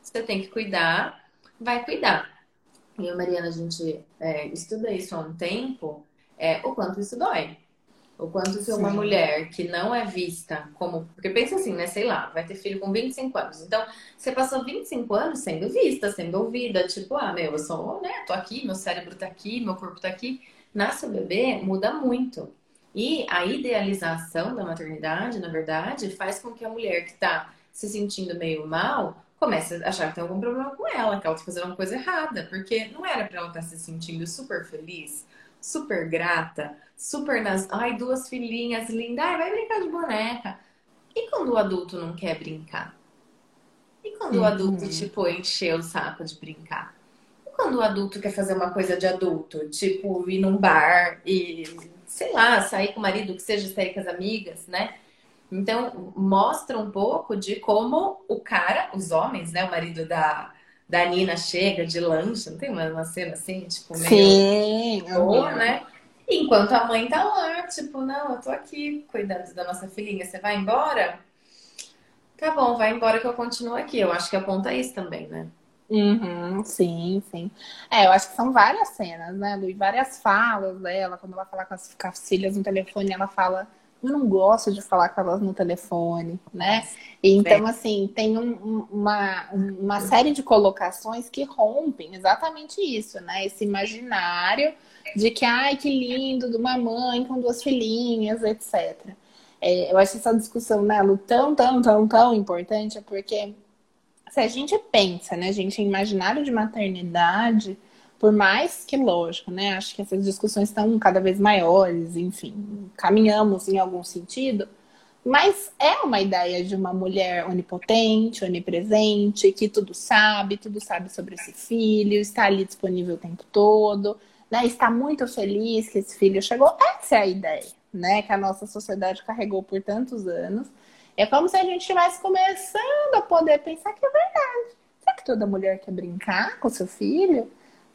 você tem que cuidar, vai cuidar. E a Mariana, a gente é, estuda isso há um tempo, é, o quanto isso dói. O quanto se uma mulher que não é vista como. Porque pensa assim, né? Sei lá, vai ter filho com 25 anos. Então, você passou 25 anos sendo vista, sendo ouvida. Tipo, ah, meu, eu sou, né? Tô aqui, meu cérebro tá aqui, meu corpo tá aqui. Nasce o bebê, muda muito. E a idealização da maternidade, na verdade, faz com que a mulher que tá se sentindo meio mal comece a achar que tem algum problema com ela, que ela tá fazendo uma coisa errada. Porque não era para ela estar tá se sentindo super feliz super grata, super nas. Ai, duas filhinhas lindas, ai, vai brincar de boneca. E quando o adulto não quer brincar? E quando uhum. o adulto, tipo, encher o saco de brincar? E quando o adulto quer fazer uma coisa de adulto? Tipo, ir num bar e, sei lá, sair com o marido, que seja sair com as amigas, né? Então, mostra um pouco de como o cara, os homens, né? O marido da, da Nina chega de lanche, não tem uma, uma cena assim, tipo, meio Sim, boa, né? Enquanto a mãe tá lá, tipo, não, eu tô aqui cuidando da nossa filhinha, você vai embora? Tá bom, vai embora que eu continuo aqui. Eu acho que aponta isso também, né? Uhum, sim, sim. É, eu acho que são várias cenas, né, Lu? várias falas dela. Quando ela fala com as, com as filhas no telefone, ela fala não gosto de falar com elas no telefone, né? Então, assim, tem um, uma, uma série de colocações que rompem exatamente isso, né? Esse imaginário de que, ai, que lindo, de uma mãe com duas filhinhas, etc. É, eu acho essa discussão, né, Lu, tão, tão, tão, tão importante, porque se a gente pensa, né, gente, em imaginário de maternidade, por mais que, lógico, né? Acho que essas discussões estão cada vez maiores, enfim, caminhamos em algum sentido. Mas é uma ideia de uma mulher onipotente, onipresente, que tudo sabe, tudo sabe sobre esse filho, está ali disponível o tempo todo, né? Está muito feliz que esse filho chegou. Essa é a ideia, né? Que a nossa sociedade carregou por tantos anos É como se a gente estivesse começando a poder pensar que é verdade. Será que toda mulher quer brincar com seu filho?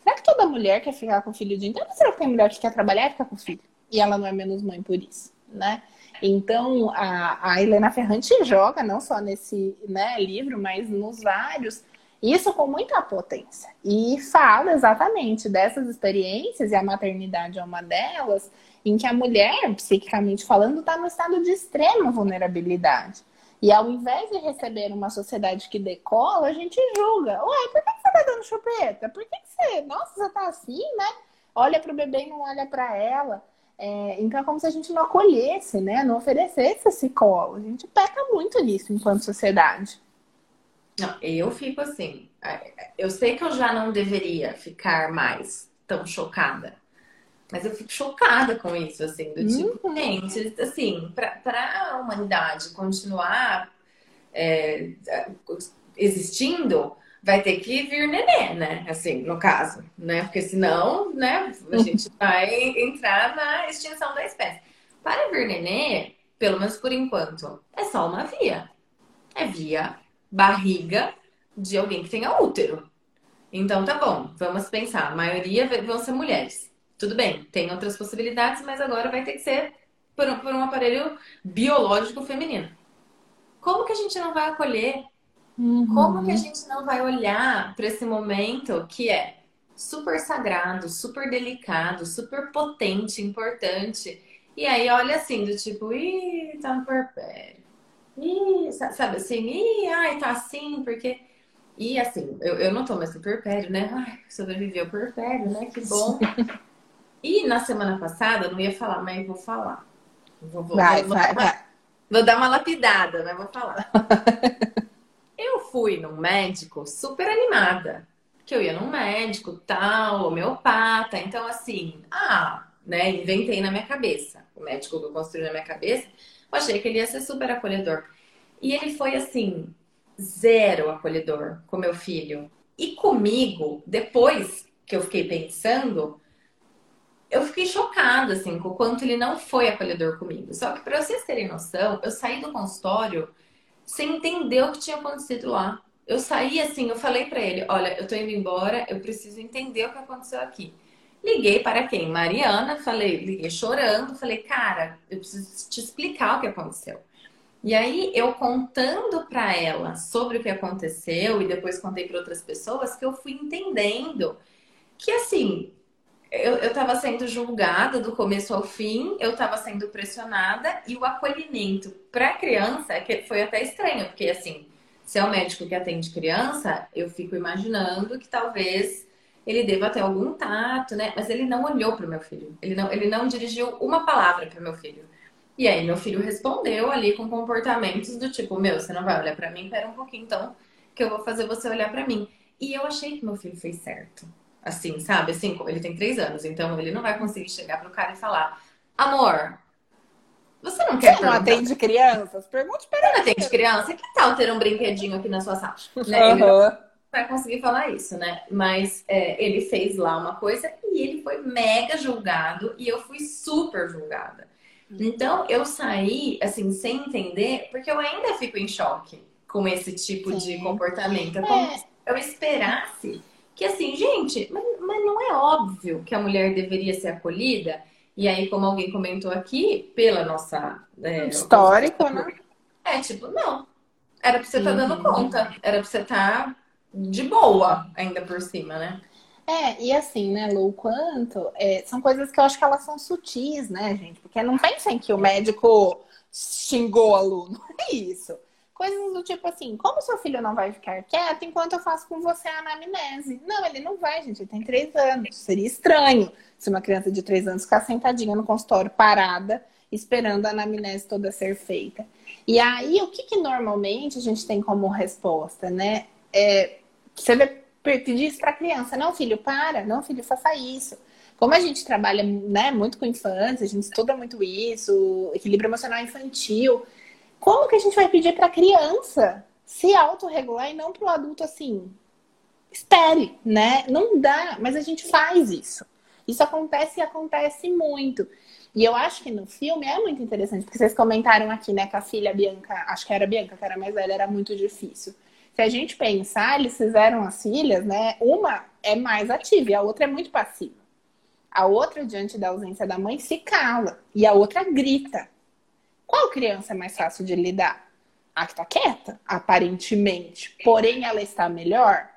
Será que toda mulher quer ficar com o filho o dia inteiro? Será que tem mulher que quer trabalhar e ficar com o filho? E ela não é menos mãe por isso, né? Então, a, a Helena Ferrante joga, não só nesse né, livro, mas nos vários, isso com muita potência. E fala exatamente dessas experiências, e a maternidade é uma delas, em que a mulher, psiquicamente falando, está no estado de extrema vulnerabilidade. E ao invés de receber uma sociedade que decola, a gente julga. Ué, por que tá dando chupeta? Por que, que você. Nossa, você tá assim, né? Olha pro bebê e não olha para ela. É, então é como se a gente não acolhesse, né? Não oferecesse esse colo. A gente peca muito nisso enquanto sociedade. Não, eu fico assim. É, eu sei que eu já não deveria ficar mais tão chocada. Mas eu fico chocada com isso, assim, do tipo, uhum. gente, assim, para a humanidade continuar é, existindo, vai ter que vir nenê, né? Assim, no caso, né? Porque senão, né, a gente vai entrar na extinção da espécie. Para vir nenê, pelo menos por enquanto, é só uma via. É via barriga de alguém que tenha útero. Então tá bom, vamos pensar. A maioria vão ser mulheres. Tudo bem, tem outras possibilidades, mas agora vai ter que ser por um, por um aparelho biológico feminino. Como que a gente não vai acolher? Uhum. Como que a gente não vai olhar para esse momento que é super sagrado, super delicado, super potente, importante? E aí olha assim, do tipo, ih, tá no porpério. Ih, sabe assim, ih, ai, tá assim, porque. E assim, eu, eu não tô mais no porpério, né? Ai, sobreviveu o porpério, né? Que bom. e na semana passada, eu não ia falar, mas vou falar. Vou, vou, vai, vou, vai, vou, vai. vou dar uma lapidada, mas vou falar. [laughs] fui num médico super animada. Que eu ia num médico, tal, homeopata. Então, assim, ah, né? Inventei na minha cabeça. O médico que eu construí na minha cabeça eu achei que ele ia ser super acolhedor. E ele foi assim, zero acolhedor com meu filho. E comigo, depois que eu fiquei pensando, eu fiquei chocada assim com o quanto ele não foi acolhedor comigo. Só que para vocês terem noção, eu saí do consultório sem entender o que tinha acontecido lá. Eu saí assim, eu falei para ele, olha, eu tô indo embora, eu preciso entender o que aconteceu aqui. Liguei para quem? Mariana, falei, liguei chorando, falei, cara, eu preciso te explicar o que aconteceu. E aí eu contando para ela sobre o que aconteceu e depois contei para outras pessoas que eu fui entendendo que assim, eu, eu tava sendo julgada do começo ao fim, eu estava sendo pressionada e o acolhimento para criança é que foi até estranho, porque assim, se é o médico que atende criança, eu fico imaginando que talvez ele deva ter algum tato, né? Mas ele não olhou para meu filho. Ele não, ele não dirigiu uma palavra para meu filho. E aí meu filho respondeu ali com comportamentos do tipo, meu, você não vai olhar para mim, pera um pouquinho então, que eu vou fazer você olhar para mim. E eu achei que meu filho fez certo. Assim, sabe? Assim, ele tem três anos, então ele não vai conseguir chegar pro cara e falar, amor, você não quer Você não atende crianças? Pergunte para ele. Não atende criança? Que tal ter um brinquedinho aqui na sua sala? Né? Uhum vai conseguir falar isso, né? Mas é, ele fez lá uma coisa e ele foi mega julgado e eu fui super julgada. Então eu saí assim sem entender, porque eu ainda fico em choque com esse tipo Sim. de comportamento. É como se eu esperasse que assim, gente, mas, mas não é óbvio que a mulher deveria ser acolhida. E aí, como alguém comentou aqui, pela nossa é, histórico, né? É tipo, não. Era pra você estar tá dando conta. Era pra você estar tá de boa, ainda por cima, né? É, e assim, né, Lu, quanto é, são coisas que eu acho que elas são sutis, né, gente? Porque não pensem que o médico xingou [laughs] o aluno. É isso. Coisas do tipo assim, como seu filho não vai ficar quieto enquanto eu faço com você a anamnese? Não, ele não vai, gente, ele tem três anos. Seria estranho se uma criança de três anos ficar sentadinha no consultório, parada, esperando a anamnese toda ser feita. E aí, o que, que normalmente a gente tem como resposta, né? É, você vai pedir isso para a criança. Não, filho, para. Não, filho, faça isso. Como a gente trabalha né, muito com infância, a gente estuda muito isso, equilíbrio emocional infantil, como que a gente vai pedir para a criança se autorregular e não para o adulto assim? Espere, né? Não dá, mas a gente faz isso. Isso acontece e acontece muito. E eu acho que no filme é muito interessante, porque vocês comentaram aqui, né, que a filha Bianca, acho que era Bianca, que era mais velha, era muito difícil. Se a gente pensar, eles fizeram as filhas, né? Uma é mais ativa e a outra é muito passiva. A outra, diante da ausência da mãe, se cala. E a outra grita. Qual criança é mais fácil de lidar? A que tá quieta, aparentemente. Porém, ela está melhor?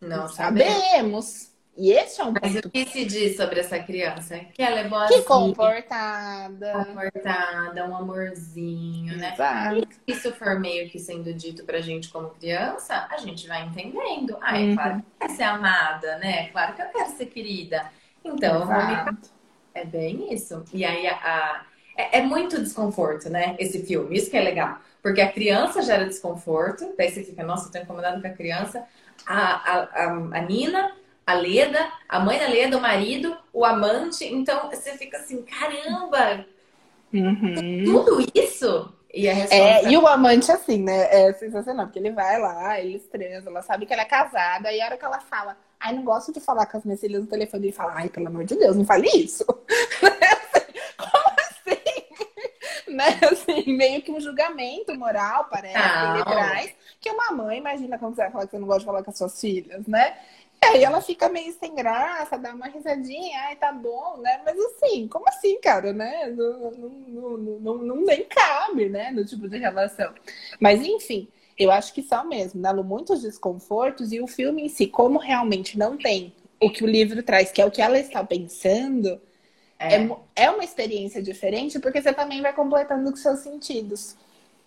Não, Não sabemos. E esse é um Mas ponto. o que se diz sobre essa criança? Que ela é Que boazinha, comportada. comportada, um amorzinho, né? Exato. Se isso for meio que sendo dito pra gente como criança, a gente vai entendendo. Ah, é Uhum. claro que eu quero ser amada, né? Claro que eu quero ser querida. Então, eu vou me Exato. É bem isso. E aí a, a- é, é muito desconforto, né? Esse filme. Isso que é legal. Porque a criança gera desconforto, daí você fica, nossa, eu tô incomodado com a criança. A, a, a, a Nina, a Leda, a mãe da Leda, o marido, o amante. Então você fica assim, caramba, Uhum. tudo isso? E É, e o amante, assim, né? É sensacional, porque ele vai lá, eles transam, ela sabe que ela é casada, e a hora que ela fala, ai, não gosto de falar com as minhas filhas no telefone, ele fala, ai, pelo amor de Deus, não fale isso. [laughs] [laughs] Né? Assim, meio que um julgamento moral, parece, que ele traz, que uma mãe, imagina como você vai falar que você não gosta de falar com as suas filhas, né? E aí ela fica meio sem graça, dá uma risadinha, ai, tá bom, né? Mas assim, como assim, cara, né? Não, não, não, não, nem cabe, né? No tipo de relação. Mas enfim, eu acho que são mesmo, Nalu, muitos desconfortos e o filme em si, como realmente não tem o que o livro traz, que é o que ela está pensando, é, é, é uma experiência diferente, porque você também vai completando com seus sentidos.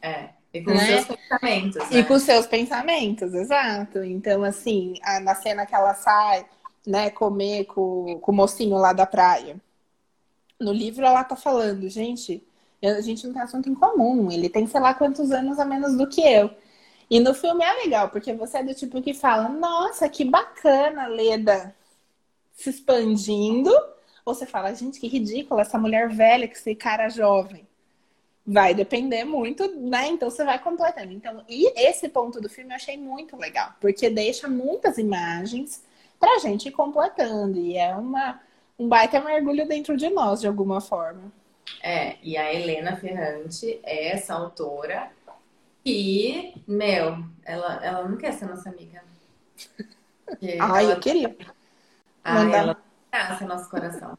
é. E com Né? seus pensamentos, né? E com seus pensamentos, exato. Então, assim, a- na cena que ela sai, né, comer com, com o mocinho lá da praia. No livro ela tá falando, gente, a gente não tem assunto em comum. Ele tem sei lá quantos anos a menos do que eu. E no filme é legal, porque você é do tipo que fala, nossa, que bacana, Leda se expandindo. Ou você fala, gente, que ridícula essa mulher velha que esse cara jovem. Vai depender muito, né? Então você vai completando. Então, e esse ponto do filme eu achei muito legal, porque deixa muitas imagens pra gente ir completando. E é uma, um baita mergulho dentro de nós, de alguma forma. É, e a Helena Ferrante é essa autora que, meu, ela, ela não quer ser nossa amiga. [laughs] Ai, ela eu queria. Ah, Mandar. ela abraça nosso coração.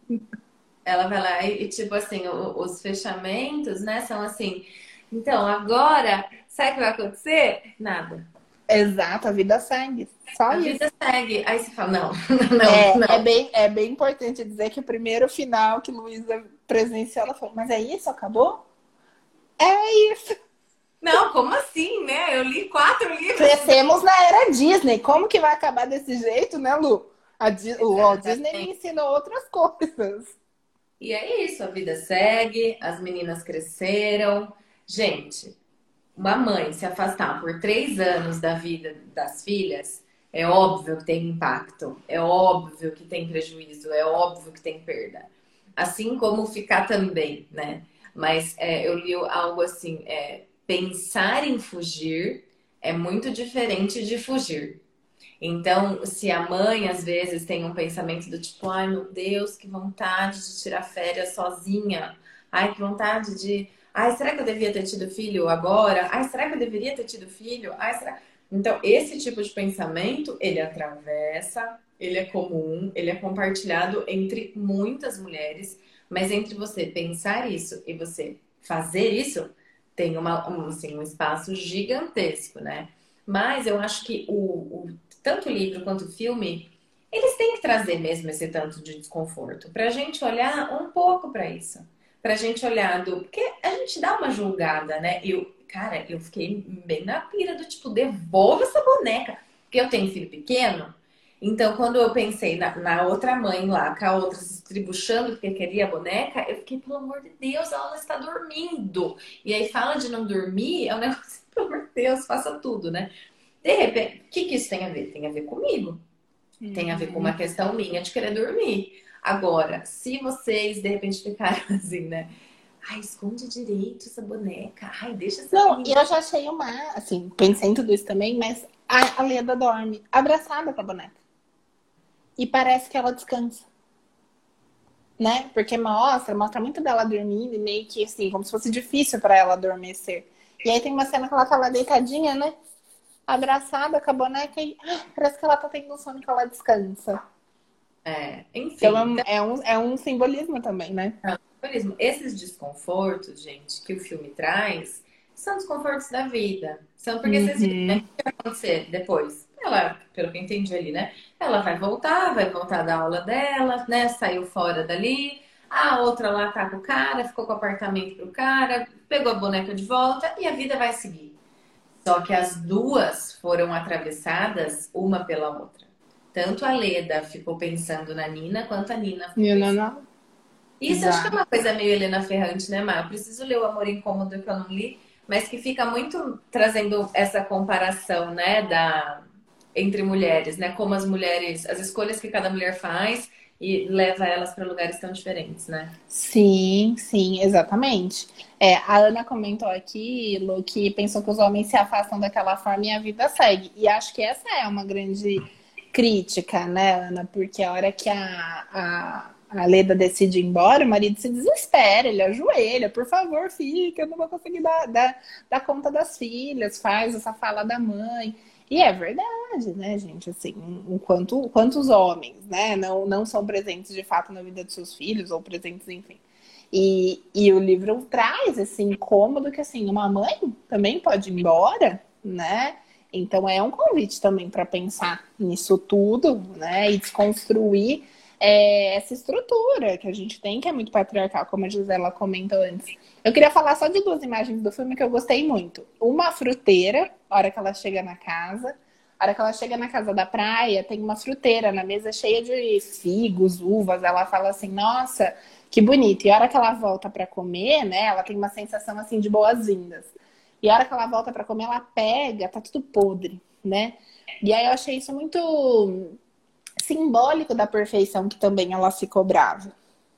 Ela vai lá e, e, tipo assim, o- os fechamentos, né, são assim. Então, agora, sabe o que vai acontecer? Nada. Exato, a vida segue. Só A isso. vida segue. Aí você fala, não, [laughs] não, é, não. é bem, é bem importante dizer que o primeiro final que Luísa presenciou, ela falou, mas é isso? Acabou? É isso. Não, como assim, né? Eu li quatro livros. Crescemos na era Disney. Como que vai acabar desse jeito, né, Lu? Di- o Walt Disney me ensinou outras coisas. E é isso, a vida segue, as meninas cresceram. Gente, uma mãe se afastar por três anos da vida das filhas, é óbvio que tem impacto, é óbvio que tem prejuízo, é óbvio que tem perda. Assim como ficar também, né? Mas é, eu li algo assim, é, pensar em fugir é muito diferente de fugir. Então, se a mãe às vezes tem um pensamento do tipo, ai meu Deus, que vontade de tirar férias sozinha. Ai, que vontade de. Ai, será que eu devia ter tido filho agora? Ai, será que eu deveria ter tido filho? Ai, será. Então, esse tipo de pensamento, ele atravessa, ele é comum, ele é compartilhado entre muitas mulheres, mas entre você pensar isso e você fazer isso, tem uma, um, assim, um espaço gigantesco, né? Mas eu acho que o, o tanto livro quanto filme, eles têm que trazer mesmo esse tanto de desconforto, pra gente olhar um pouco pra isso. Pra gente olhar do. Porque a gente dá uma julgada, né? Eu, cara, eu fiquei bem na pira do tipo, devolva essa boneca. Porque eu tenho filho pequeno, então quando eu pensei na, na outra mãe lá, com a outra se estribuchando porque queria a boneca, eu fiquei, pelo amor de Deus, ela está dormindo. E aí fala de não dormir, é um [laughs] negócio, pelo amor de Deus, faça tudo, né? De repente, o que, que isso tem a ver? Tem a ver comigo. Tem a ver com uma questão minha de querer dormir. Agora, se vocês de repente ficaram [laughs] assim, né? Ai, esconde direito essa boneca. Ai, deixa essa Não, e eu já achei uma, assim, pensei em tudo isso também, mas a, a Leda dorme abraçada com a boneca. E parece que ela descansa. né? Porque mostra, mostra muito dela dormindo e meio que assim, como se fosse difícil para ela adormecer. E aí tem uma cena que ela tá lá deitadinha, né? Abraçada com a boneca e ah, parece que ela tá tendo um sono que ela descansa. É, enfim. Então é um, é um simbolismo também, né? É um simbolismo. Esses desconfortos, gente, que o filme traz, são desconfortos da vida. São porque uhum. vocês viram, né? O que vai acontecer depois? Ela, pelo que eu entendi ali, né? Ela vai voltar, vai voltar da aula dela, né? Saiu fora dali. A outra lá tá com o cara, ficou com o apartamento pro cara, pegou a boneca de volta e a vida vai seguir. Só que as duas foram atravessadas uma pela outra. Tanto a Leda ficou pensando na Nina, quanto a Nina ficou pensando. Não. Isso acho que é uma coisa meio Helena Ferrante, né, Mar? Eu preciso ler o Amor Incômodo que eu não li, mas que fica muito trazendo essa comparação, né, da entre mulheres, né? Como as mulheres, as escolhas que cada mulher faz e leva elas para lugares tão diferentes, né? Sim, sim, exatamente. É, a Ana comentou aqui, Lu, que pensou que os homens se afastam daquela forma e a vida segue. E acho que essa é uma grande crítica, né, Ana? Porque a hora que a, a, a Leda decide ir embora, o marido se desespera, ele ajoelha, por favor, fica, eu não vou conseguir dar, dar, dar conta das filhas, faz essa fala da mãe. E é verdade, né, gente? Assim, enquanto quantos homens, né, não, não são presentes de fato na vida de seus filhos, ou presentes, enfim. E, e o livro traz esse incômodo que, assim, uma mãe também pode ir embora, né? Então é um convite também para pensar nisso tudo, né? E desconstruir é, essa estrutura que a gente tem, que é muito patriarcal, como a Gisela comentou antes. Eu queria falar só de duas imagens do filme que eu gostei muito. Uma fruteira, hora que ela chega na casa. A hora que ela chega na casa da praia, tem uma fruteira na mesa cheia de figos, uvas. Ela fala assim, nossa, que bonito. E a hora que ela volta para comer, né, ela tem uma sensação assim de boas-vindas. E a hora que ela volta para comer, ela pega, tá tudo podre, né? E aí eu achei isso muito simbólico da perfeição que também ela se cobrava,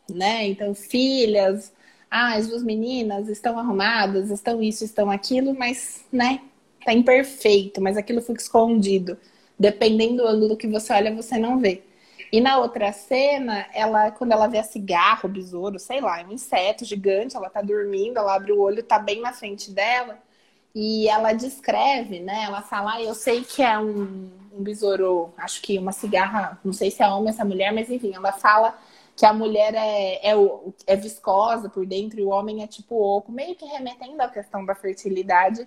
né? Então, filhas, ah, as duas meninas estão arrumadas, estão isso, estão aquilo, mas, né, tá imperfeito, mas aquilo fica escondido. Dependendo do ângulo que você olha, você não vê. E na outra cena, ela, quando ela vê a cigarro, o besouro, sei lá, é um inseto gigante, ela tá dormindo, ela abre o olho, tá bem na frente dela. E ela descreve, né? Ela fala, ah, eu sei que é um, um besouro, acho que uma cigarra, não sei se é homem se é mulher, mas enfim, ela fala que a mulher é, é, é viscosa por dentro e o homem é tipo oco, meio que remetendo à questão da fertilidade.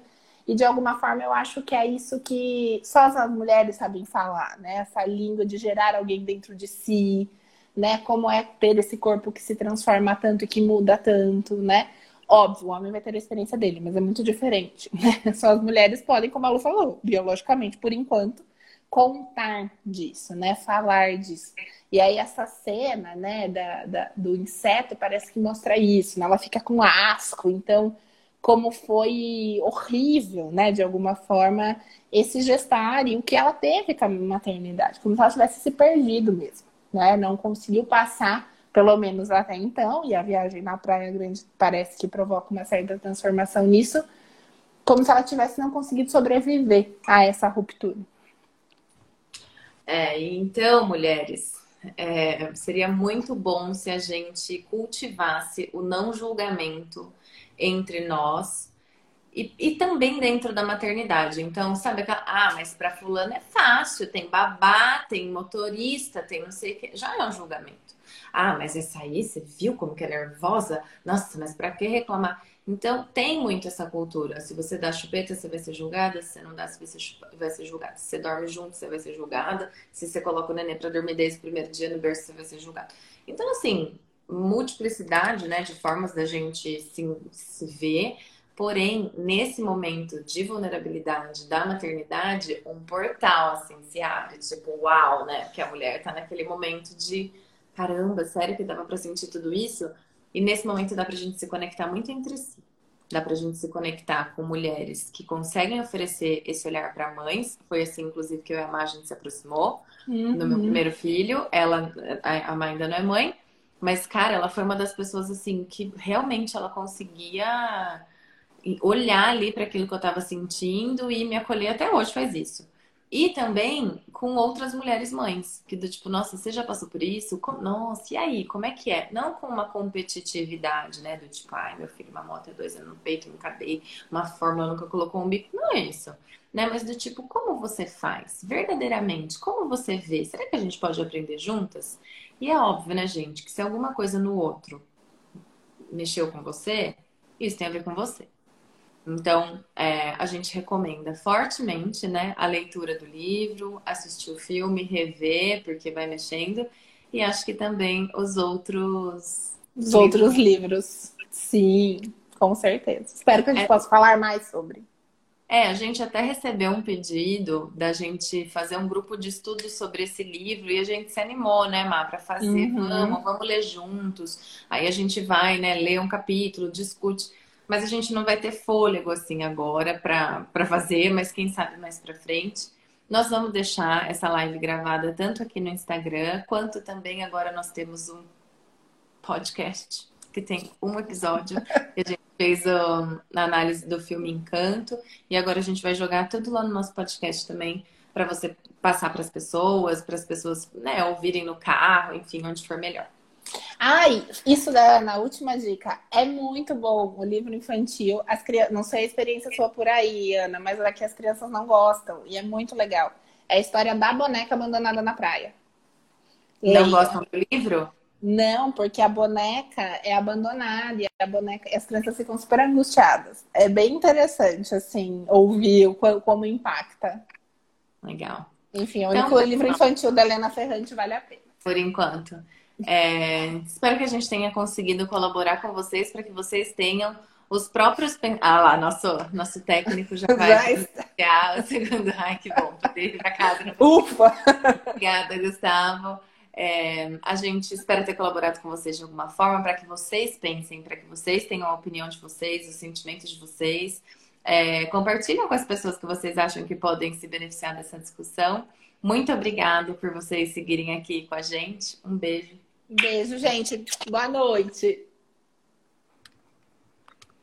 E de alguma forma eu acho que é isso que só as mulheres sabem falar, né? Essa língua de gerar alguém dentro de si, né? Como é ter esse corpo que se transforma tanto e que muda tanto, né? Óbvio, o homem vai ter a experiência dele, mas é muito diferente. [laughs] Né? Só as mulheres podem, como a Lu falou, biologicamente, por enquanto, contar disso, né? Falar disso. E aí essa cena, né, da, da, do inseto parece que mostra isso, né? Ela fica com asco, então como foi horrível, né, de alguma forma, esse gestar e o que ela teve com a maternidade, como se ela tivesse se perdido mesmo, né? Não conseguiu passar, pelo menos até então, e a viagem na Praia Grande parece que provoca uma certa transformação nisso, como se ela tivesse não conseguido sobreviver a essa ruptura. É, então, mulheres, é, seria muito bom se a gente cultivasse o não julgamento entre nós e, e também dentro da maternidade. Então, sabe aquela, ah, mas para fulano é fácil, tem babá, tem motorista, tem não sei o que, já é um julgamento. Ah, mas essa aí, você viu como que é nervosa? Nossa, mas para que reclamar? Então, tem muito essa cultura. Se você dá chupeta, você vai ser julgada. Se você não dá, você vai ser julgada. Se você dorme junto, você vai ser julgada. Se você coloca o neném para dormir desde o primeiro dia no berço, você vai ser julgada. Então, assim, multiplicidade né, de formas da gente se, se ver. Porém, nesse momento de vulnerabilidade da maternidade, um portal assim se abre, tipo, uau, né? Que a mulher tá naquele momento de caramba, sério que dava para sentir tudo isso? E nesse momento dá pra gente se conectar muito entre si. Dá pra gente se conectar com mulheres que conseguem oferecer esse olhar para mães. Foi assim, inclusive, que eu e a Má, a gente se aproximou uhum. no meu primeiro filho. Ela, a mãe ainda não é mãe, mas, cara, ela foi uma das pessoas, assim, que realmente ela conseguia olhar ali para aquilo que eu estava sentindo e me acolher até hoje faz isso. E também com outras mulheres mães, que do tipo, nossa, você já passou por isso? Nossa, e aí, como é que é? Não com uma competitividade, né? Do tipo, ai, meu filho, uma moto é dois anos no peito, nunca dei, uma fórmula nunca colocou um bico. Não é isso. Né? Mas do tipo, como você faz? Verdadeiramente, como você vê? Será que a gente pode aprender juntas? E é óbvio, né, gente, que se alguma coisa no outro mexeu com você, isso tem a ver com você. Então, é, a gente recomenda fortemente né, a leitura do livro, assistir o filme, rever, porque vai mexendo, e acho que também os outros. Os outros livros. Sim, com certeza. Espero que a gente é... possa falar mais sobre. É, a gente até recebeu um pedido da gente fazer um grupo de estudo sobre esse livro e a gente se animou, né, Má, para fazer. Uhum. Vamos, vamos ler juntos. Aí a gente vai, né, ler um capítulo, discute mas a gente não vai ter fôlego assim agora para fazer, mas quem sabe mais para frente. Nós vamos deixar essa live gravada tanto aqui no Instagram, quanto também agora nós temos um podcast que tem um episódio que a gente fez a análise do filme Encanto e agora a gente vai jogar tudo lá no nosso podcast também para você passar para as pessoas, para as pessoas né, ouvirem no carro, enfim, onde for melhor. Ai, isso da, na última dica é muito bom. O livro infantil, as crianças, não sei a experiência sua por aí, Ana, mas aqui as crianças não gostam e é muito legal. É a história da boneca abandonada na praia. Não Leia. gostam do livro? Não, porque a boneca é abandonada e a boneca, as crianças ficam super angustiadas. É bem interessante, assim, ouvir como impacta. Legal. Enfim, o então, livro infantil da Helena Ferrante vale a pena. Por enquanto. É, espero que a gente tenha conseguido colaborar com vocês para que vocês tenham os próprios. Ah lá, nosso, nosso técnico já vai iniciar o segundo. [laughs] Ai, que bom, poder ir para casa. Ufa! Obrigada, Gustavo. É, a gente espera ter colaborado com vocês de alguma forma para que vocês pensem, para que vocês tenham a opinião de vocês, os sentimentos de vocês. É, compartilhem com as pessoas que vocês acham que podem se beneficiar dessa discussão. Muito obrigado por vocês seguirem aqui com a gente. Um beijo Beijo, gente. Boa noite.